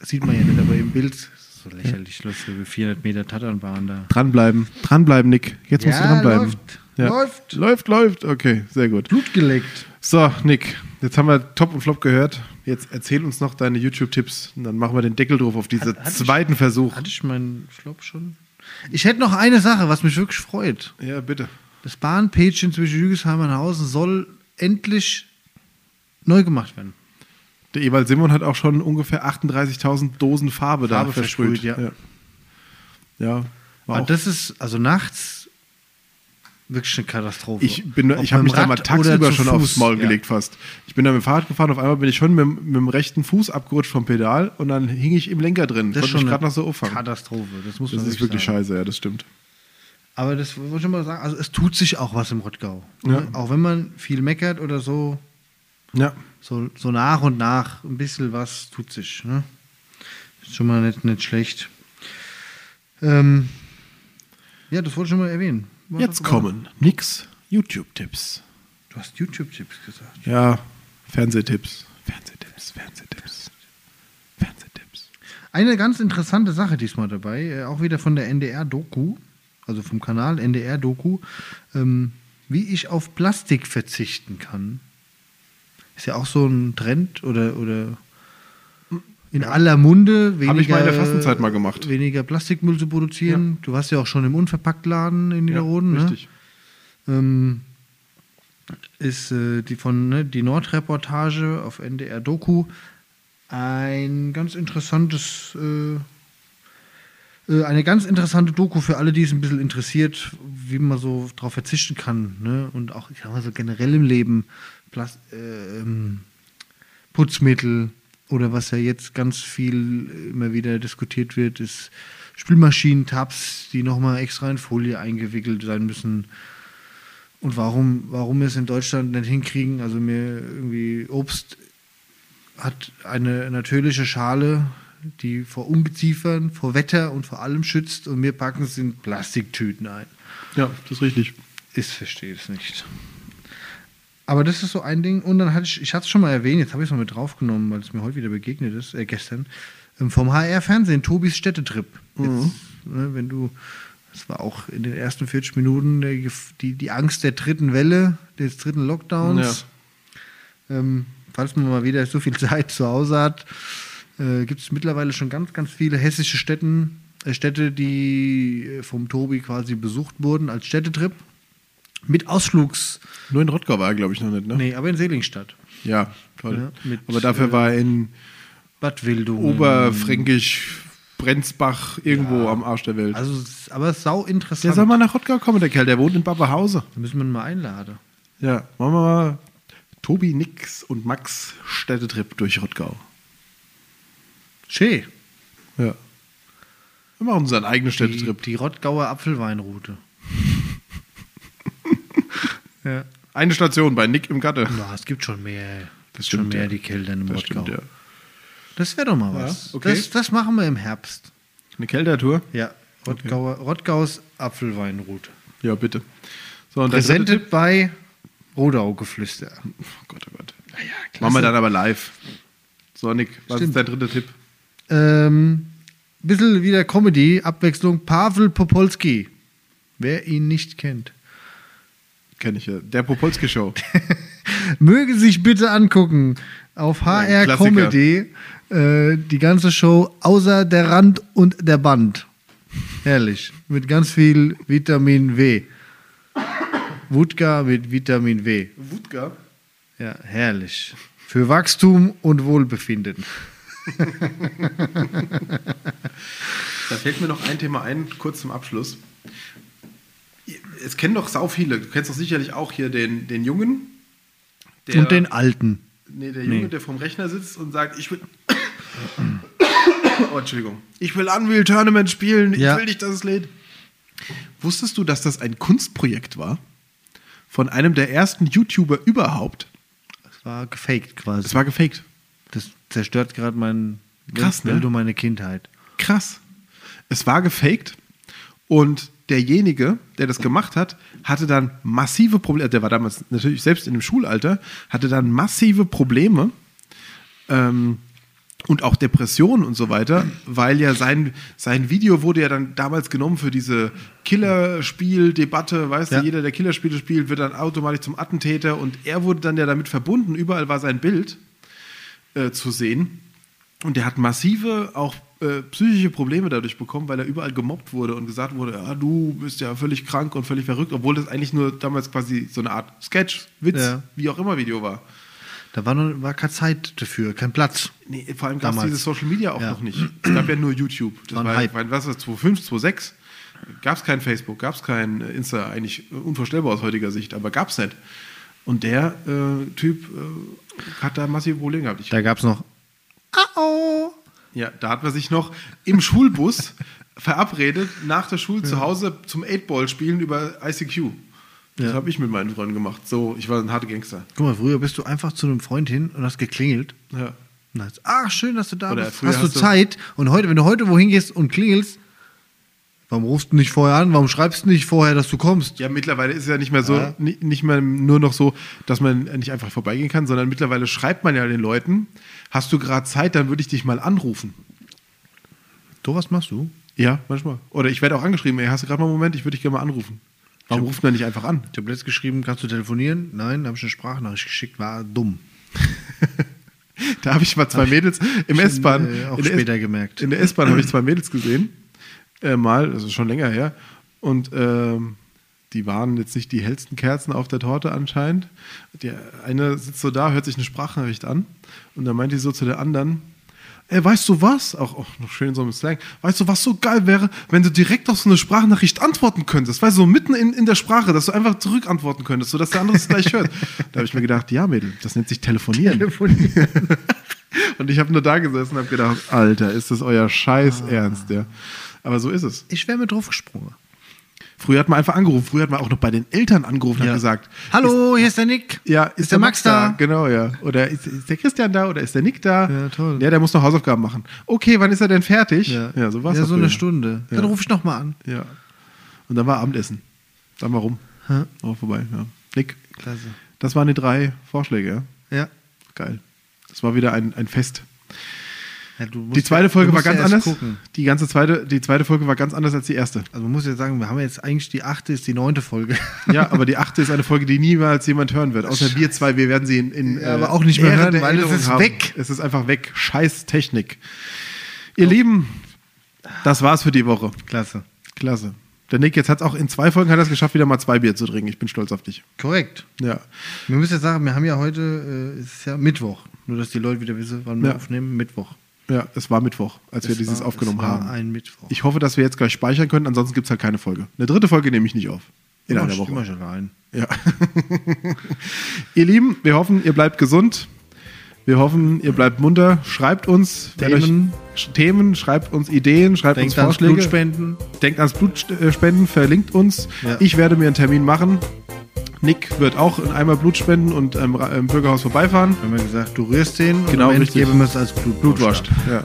sieht man ja nicht, aber im Bild so lächerlich, so wie 400 Meter Tatanbahn da. dranbleiben. Dranbleiben, Nick. Jetzt musst du dranbleiben. läuft. Ja. Läuft. Läuft, läuft. Okay, sehr gut. Blut geleckt. So, Nick, jetzt haben wir Top und Flop gehört. Jetzt erzähl uns noch deine YouTube-Tipps und dann machen wir den Deckel drauf auf diesen Hat- hatte ich- zweiten Versuch. Hatte ich meinen Flop schon? Ich hätte noch eine Sache, was mich wirklich freut. Ja, bitte. Das Bahnpädchen zwischen Jügesheim und Hausen soll endlich neu gemacht werden. Der Ewald Simon hat auch schon ungefähr 38.000 Dosen Farbe, da Farbe versprüht. versprüht, ja. ja. Ja, war Aber auch, das ist, also nachts, wirklich eine Katastrophe. ich bin, Ob ich habe mich dem da mal Rad tagsüber schon Fuß. aufs Maul Ja. gelegt fast. Ich bin da mit dem Fahrrad gefahren, auf einmal bin ich schon mit, dem- mit dem rechten Fuß abgerutscht vom Pedal und dann hing ich im Lenker drin. Das ist Konnte schon gerade noch so auffangen. Katastrophe. Das muss Das ist wirklich sagen. scheiße, ja, das stimmt. Aber das wollte ich schon mal sagen. Also es tut sich auch was im Rottgau. Ja. Ne? Auch wenn man viel meckert oder so, Ja. so, so nach und nach ein bisschen was tut sich. Ne? Ist schon mal nicht, nicht schlecht. Ähm, ja, das wollte ich schon mal erwähnen. Jetzt kommen Nicks YouTube-Tipps. Du hast YouTube-Tipps gesagt. Ja, Fernsehtipps. Fernsehtipps, Fernsehtipps. Fernsehtipps. Eine ganz interessante Sache diesmal dabei, äh, auch wieder von der NDR-Doku, also vom Kanal NDR-Doku, ähm, wie ich auf Plastik verzichten kann. Ist ja auch so ein Trend oder, oder in aller Munde. Hab ich mal in der Fastenzeit mal gemacht. Weniger Plastikmüll zu produzieren. Du warst ja auch schon im Unverpacktladen in Niederroden. ne? richtig. ähm, ist äh, die von ne, die Nordreportage auf NDR Doku ein ganz interessantes äh, äh, eine ganz interessante Doku für alle, die es ein bisschen interessiert, wie man so darauf verzichten kann. Ne? Und auch, ich sag mal so generell im Leben, Plast äh, ähm, Putzmittel oder was ja jetzt ganz viel immer wieder diskutiert wird, ist Spülmaschinentabs, die nochmal extra in Folie eingewickelt sein müssen. Und warum, warum wir es in Deutschland nicht hinkriegen, also mir irgendwie Obst hat eine natürliche Schale, die vor Ungeziefern, vor Wetter und vor allem schützt und wir packen es in Plastiktüten ein. Ja, das ist richtig. Ich verstehe es nicht. Aber das ist so ein Ding. Und dann hatte ich, ich hatte es schon mal erwähnt, jetzt habe ich es mal mit draufgenommen, weil es mir heute wieder begegnet ist, äh, gestern, ähm, vom HR-Fernsehen, Tobis Städtetrip. Jetzt, ne, wenn du, das war auch in den ersten 40 Minuten der, die, die Angst der dritten Welle, des dritten Lockdowns. Ähm, falls man mal wieder so viel Zeit zu Hause hat, äh, gibt es mittlerweile schon ganz, ganz viele hessische Städten, äh, Städte, die äh, vom Tobi quasi besucht wurden als Städtetrip. Mit Ausflugs. Nur in Rottgau war er, glaube ich, noch nicht, ne? Nee, aber in Selingstadt. Ja, toll. Ja, mit, Aber dafür äh, war er in Bad Wildungen. Oberfränkisch, Brenzbach, irgendwo am Arsch der Welt. Also, aber sau der interessant. soll mal nach Rottgau kommen, der Kerl. Der wohnt in Babahause. Da müssen wir ihn mal einladen. Ja, machen wir mal Tobi, Nix und Max Städtetrip durch Rottgau. Schön. Ja. Wir machen unseren eigenen Die, Städtetrip. die Rottgauer Apfelweinroute. Ja. Eine Station bei Nick im Gatte. Ja, es gibt schon mehr. Das schon stimmt, mehr ja. die Kältern im stimmt, ja. Das wäre doch mal was. okay. Das, das machen wir im Herbst. Eine Kältertour? Ja, Rottgauer, Rottgaus Apfelweinroute. Ja, bitte. So, und? Präsentiert bei Rodau-Geflüster. Oh Gott, oh Gott. Naja, Machen wir dann aber live. So, Nick, was Stimmt. ist dein dritter Tipp? Ähm, bisschen wieder Comedy, Abwechslung. Pavel Popolski. Wer ihn nicht kennt. Kenn ich ja. Der Popolski Show. Möge sich bitte angucken auf Ja, HR Klassiker. Comedy äh, die ganze Show außer der Rand und der Band. Herrlich. Mit ganz viel Vitamin W. Wodka mit Vitamin W. Wutga? Ja, herrlich. Für Wachstum und Wohlbefinden. Da fällt mir noch ein Thema ein, kurz zum Abschluss. Es kennen doch sau viele. Du kennst doch sicherlich auch hier den, den Jungen. Der, und den Alten. Nee, der Junge, Nee. der vorm Rechner sitzt und sagt, ich will. oh, Entschuldigung. Ich will Unreal Tournament spielen. Ja. Ich will nicht, dass es lädt. Wusstest du, dass das ein Kunstprojekt war? Von einem der ersten YouTuber überhaupt. Das war gefaked quasi. Es war gefaked. das zerstört gerade mein Krass, ne? Meine Kindheit. Krass. Es war gefaked und derjenige, der das gemacht hat, hatte dann massive Probleme. Der war damals natürlich selbst in dem Schulalter, hatte dann massive Probleme, ähm, und auch Depressionen und so weiter, weil ja sein, sein Video wurde ja dann damals genommen für diese Killerspiel-Debatte, weißt Ja. du, jeder, der Killerspiele spielt, wird dann automatisch zum Attentäter und er wurde dann ja damit verbunden, überall war sein Bild äh, zu sehen und der hat massive auch äh, psychische Probleme dadurch bekommen, weil er überall gemobbt wurde und gesagt wurde, ja, du bist ja völlig krank und völlig verrückt, obwohl das eigentlich nur damals quasi so eine Art Sketch, Witz, Ja. wie auch immer Video war. Da war, noch, war keine Zeit dafür, kein Platz. Nee, vor allem gab es dieses Social Media auch Ja. noch nicht. Es gab ja nur YouTube. Das War war, ein war, Hype. was ist das, 2005, 2006? Gab es kein Facebook, gab es kein Insta, eigentlich unvorstellbar aus heutiger Sicht, aber gab es nicht. Und der äh, Typ äh, hat da massive Probleme gehabt. Ich, Da gab es noch. Au! Ja, da hat man sich noch im Schulbus verabredet, nach der Schule zu Hause zum 8-Ball spielen über ICQ. Das Ja. habe ich mit meinen Freunden gemacht. So, ich war ein harter Gangster. Guck mal, früher bist du einfach zu einem Freund hin und hast geklingelt. Ja. Und hast, ach, schön, dass du da Oder bist. Hast du hast du- Zeit? Und heute, wenn du heute wohin gehst und klingelst, warum rufst du nicht vorher an? Warum schreibst du nicht vorher, dass du kommst? Ja, mittlerweile ist es ja nicht mehr so, Ja. ni- nicht mehr nur noch so, dass man nicht einfach vorbeigehen kann, sondern mittlerweile schreibt man ja den Leuten, hast du gerade Zeit, dann würde ich dich mal anrufen. So was machst du? Ja, manchmal. Oder ich werde auch angeschrieben, ey, hast du gerade mal einen Moment, ich würde dich gerne mal anrufen. Warum ruft man nicht einfach an? Ich habe letztens geschrieben, kannst du telefonieren? Nein, habe ich eine Sprachnachricht geschickt, war dumm. Da habe ich mal zwei Mädels im S-Bahn. äh, auch in der später S- gemerkt. In der S-Bahn habe ich zwei Mädels gesehen. Äh, mal, das ist schon länger her. Und ähm, die waren jetzt nicht die hellsten Kerzen auf der Torte anscheinend. Die eine sitzt so da, hört sich eine Sprachnachricht an. Und dann meint die so zu der anderen, Ey, weißt du was? Auch, auch noch schön so im Slang. Weißt du, was so geil wäre, wenn du direkt auf so eine Sprachnachricht antworten könntest? Weißt du, so mitten in, in der Sprache, dass du einfach zurückantworten könntest, sodass der andere es gleich hört. Da habe ich mir gedacht, ja, Mädel, das nennt sich telefonieren. Und ich habe nur da gesessen und habe gedacht, Alter, ist das euer Scheiß Ernst, ja. Aber so ist es. Ich wäre mit draufgesprungen. Früher hat man einfach angerufen. Früher hat man auch noch bei den Eltern angerufen und Ja. gesagt, Hallo, hier ist der Nick. ja, ist, der Max da? Genau, ja. Oder ist, ist der Christian da oder ist der Nick da? Ja, toll. Ja, der muss noch Hausaufgaben machen. Okay, wann ist er denn fertig? Ja, so war's Ja, doch so eine früher. Stunde. Dann Ja. rufe ich nochmal an. Ja. Und dann war Abendessen. Dann war rum. Ja. Auch vorbei, ja. Nick, Klasse. das waren die drei Vorschläge, ja? Ja. Geil. Das war wieder ein, ein Fest. Ja, Die zweite ja- Folge war ja ganz erst anders. Gucken. Die ganze zweite, die zweite Folge war ganz anders als die erste. Also man muss ja sagen, wir haben jetzt eigentlich die achte, ist die neunte Folge. Ja, aber die achte ist eine Folge, die niemals jemand hören wird. Außer wir zwei, wir werden sie in, in äh, Ja, aber auch nicht mehr hören, weil es ist haben. weg. Es ist einfach weg. Scheiß Technik. Ihr Lieben, das war's für die Woche. Klasse. Klasse. Der Nick, jetzt hat auch in zwei Folgen hat es geschafft, wieder mal zwei Bier zu trinken. Ich bin stolz auf dich. Korrekt. Ja. Wir müssen jetzt sagen, wir haben ja heute, äh, es ist ja Mittwoch. Nur, dass die Leute wieder wissen, wann wir Ja. aufnehmen. Mittwoch. Ja, es war Mittwoch, als wir Es dieses war- aufgenommen es war haben. ein Mittwoch. Ich hoffe, dass wir jetzt gleich speichern können, ansonsten gibt es halt keine Folge. Eine dritte Folge nehme ich nicht auf. In Immer einer Woche. Immer schon rein. Ja. ihr Lieben, wir hoffen, ihr bleibt gesund. Wir hoffen, ihr bleibt munter. Schreibt uns Themen. Themen, schreibt uns Ideen, schreibt Denkt uns ans Vorschläge. Blutspenden. Denkt ans Blutspenden, verlinkt uns. Ja. Ich werde mir einen Termin machen. Nick wird auch in einmal Blut spenden und ähm, im Bürgerhaus vorbeifahren. Wir haben ja gesagt, du rührst den und Genau, am Ende geben wir es als Blut Blut wascht. Ja.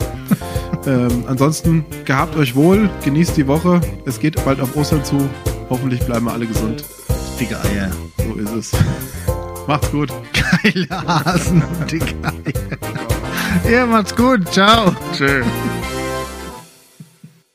ähm, ansonsten gehabt euch wohl, genießt die Woche. Es geht bald auf Ostern zu. Hoffentlich bleiben wir alle gesund. Dicke Eier. So ist es. Macht's gut. Geile Hasen Eier. Ja, macht's gut. Ciao. Tschö.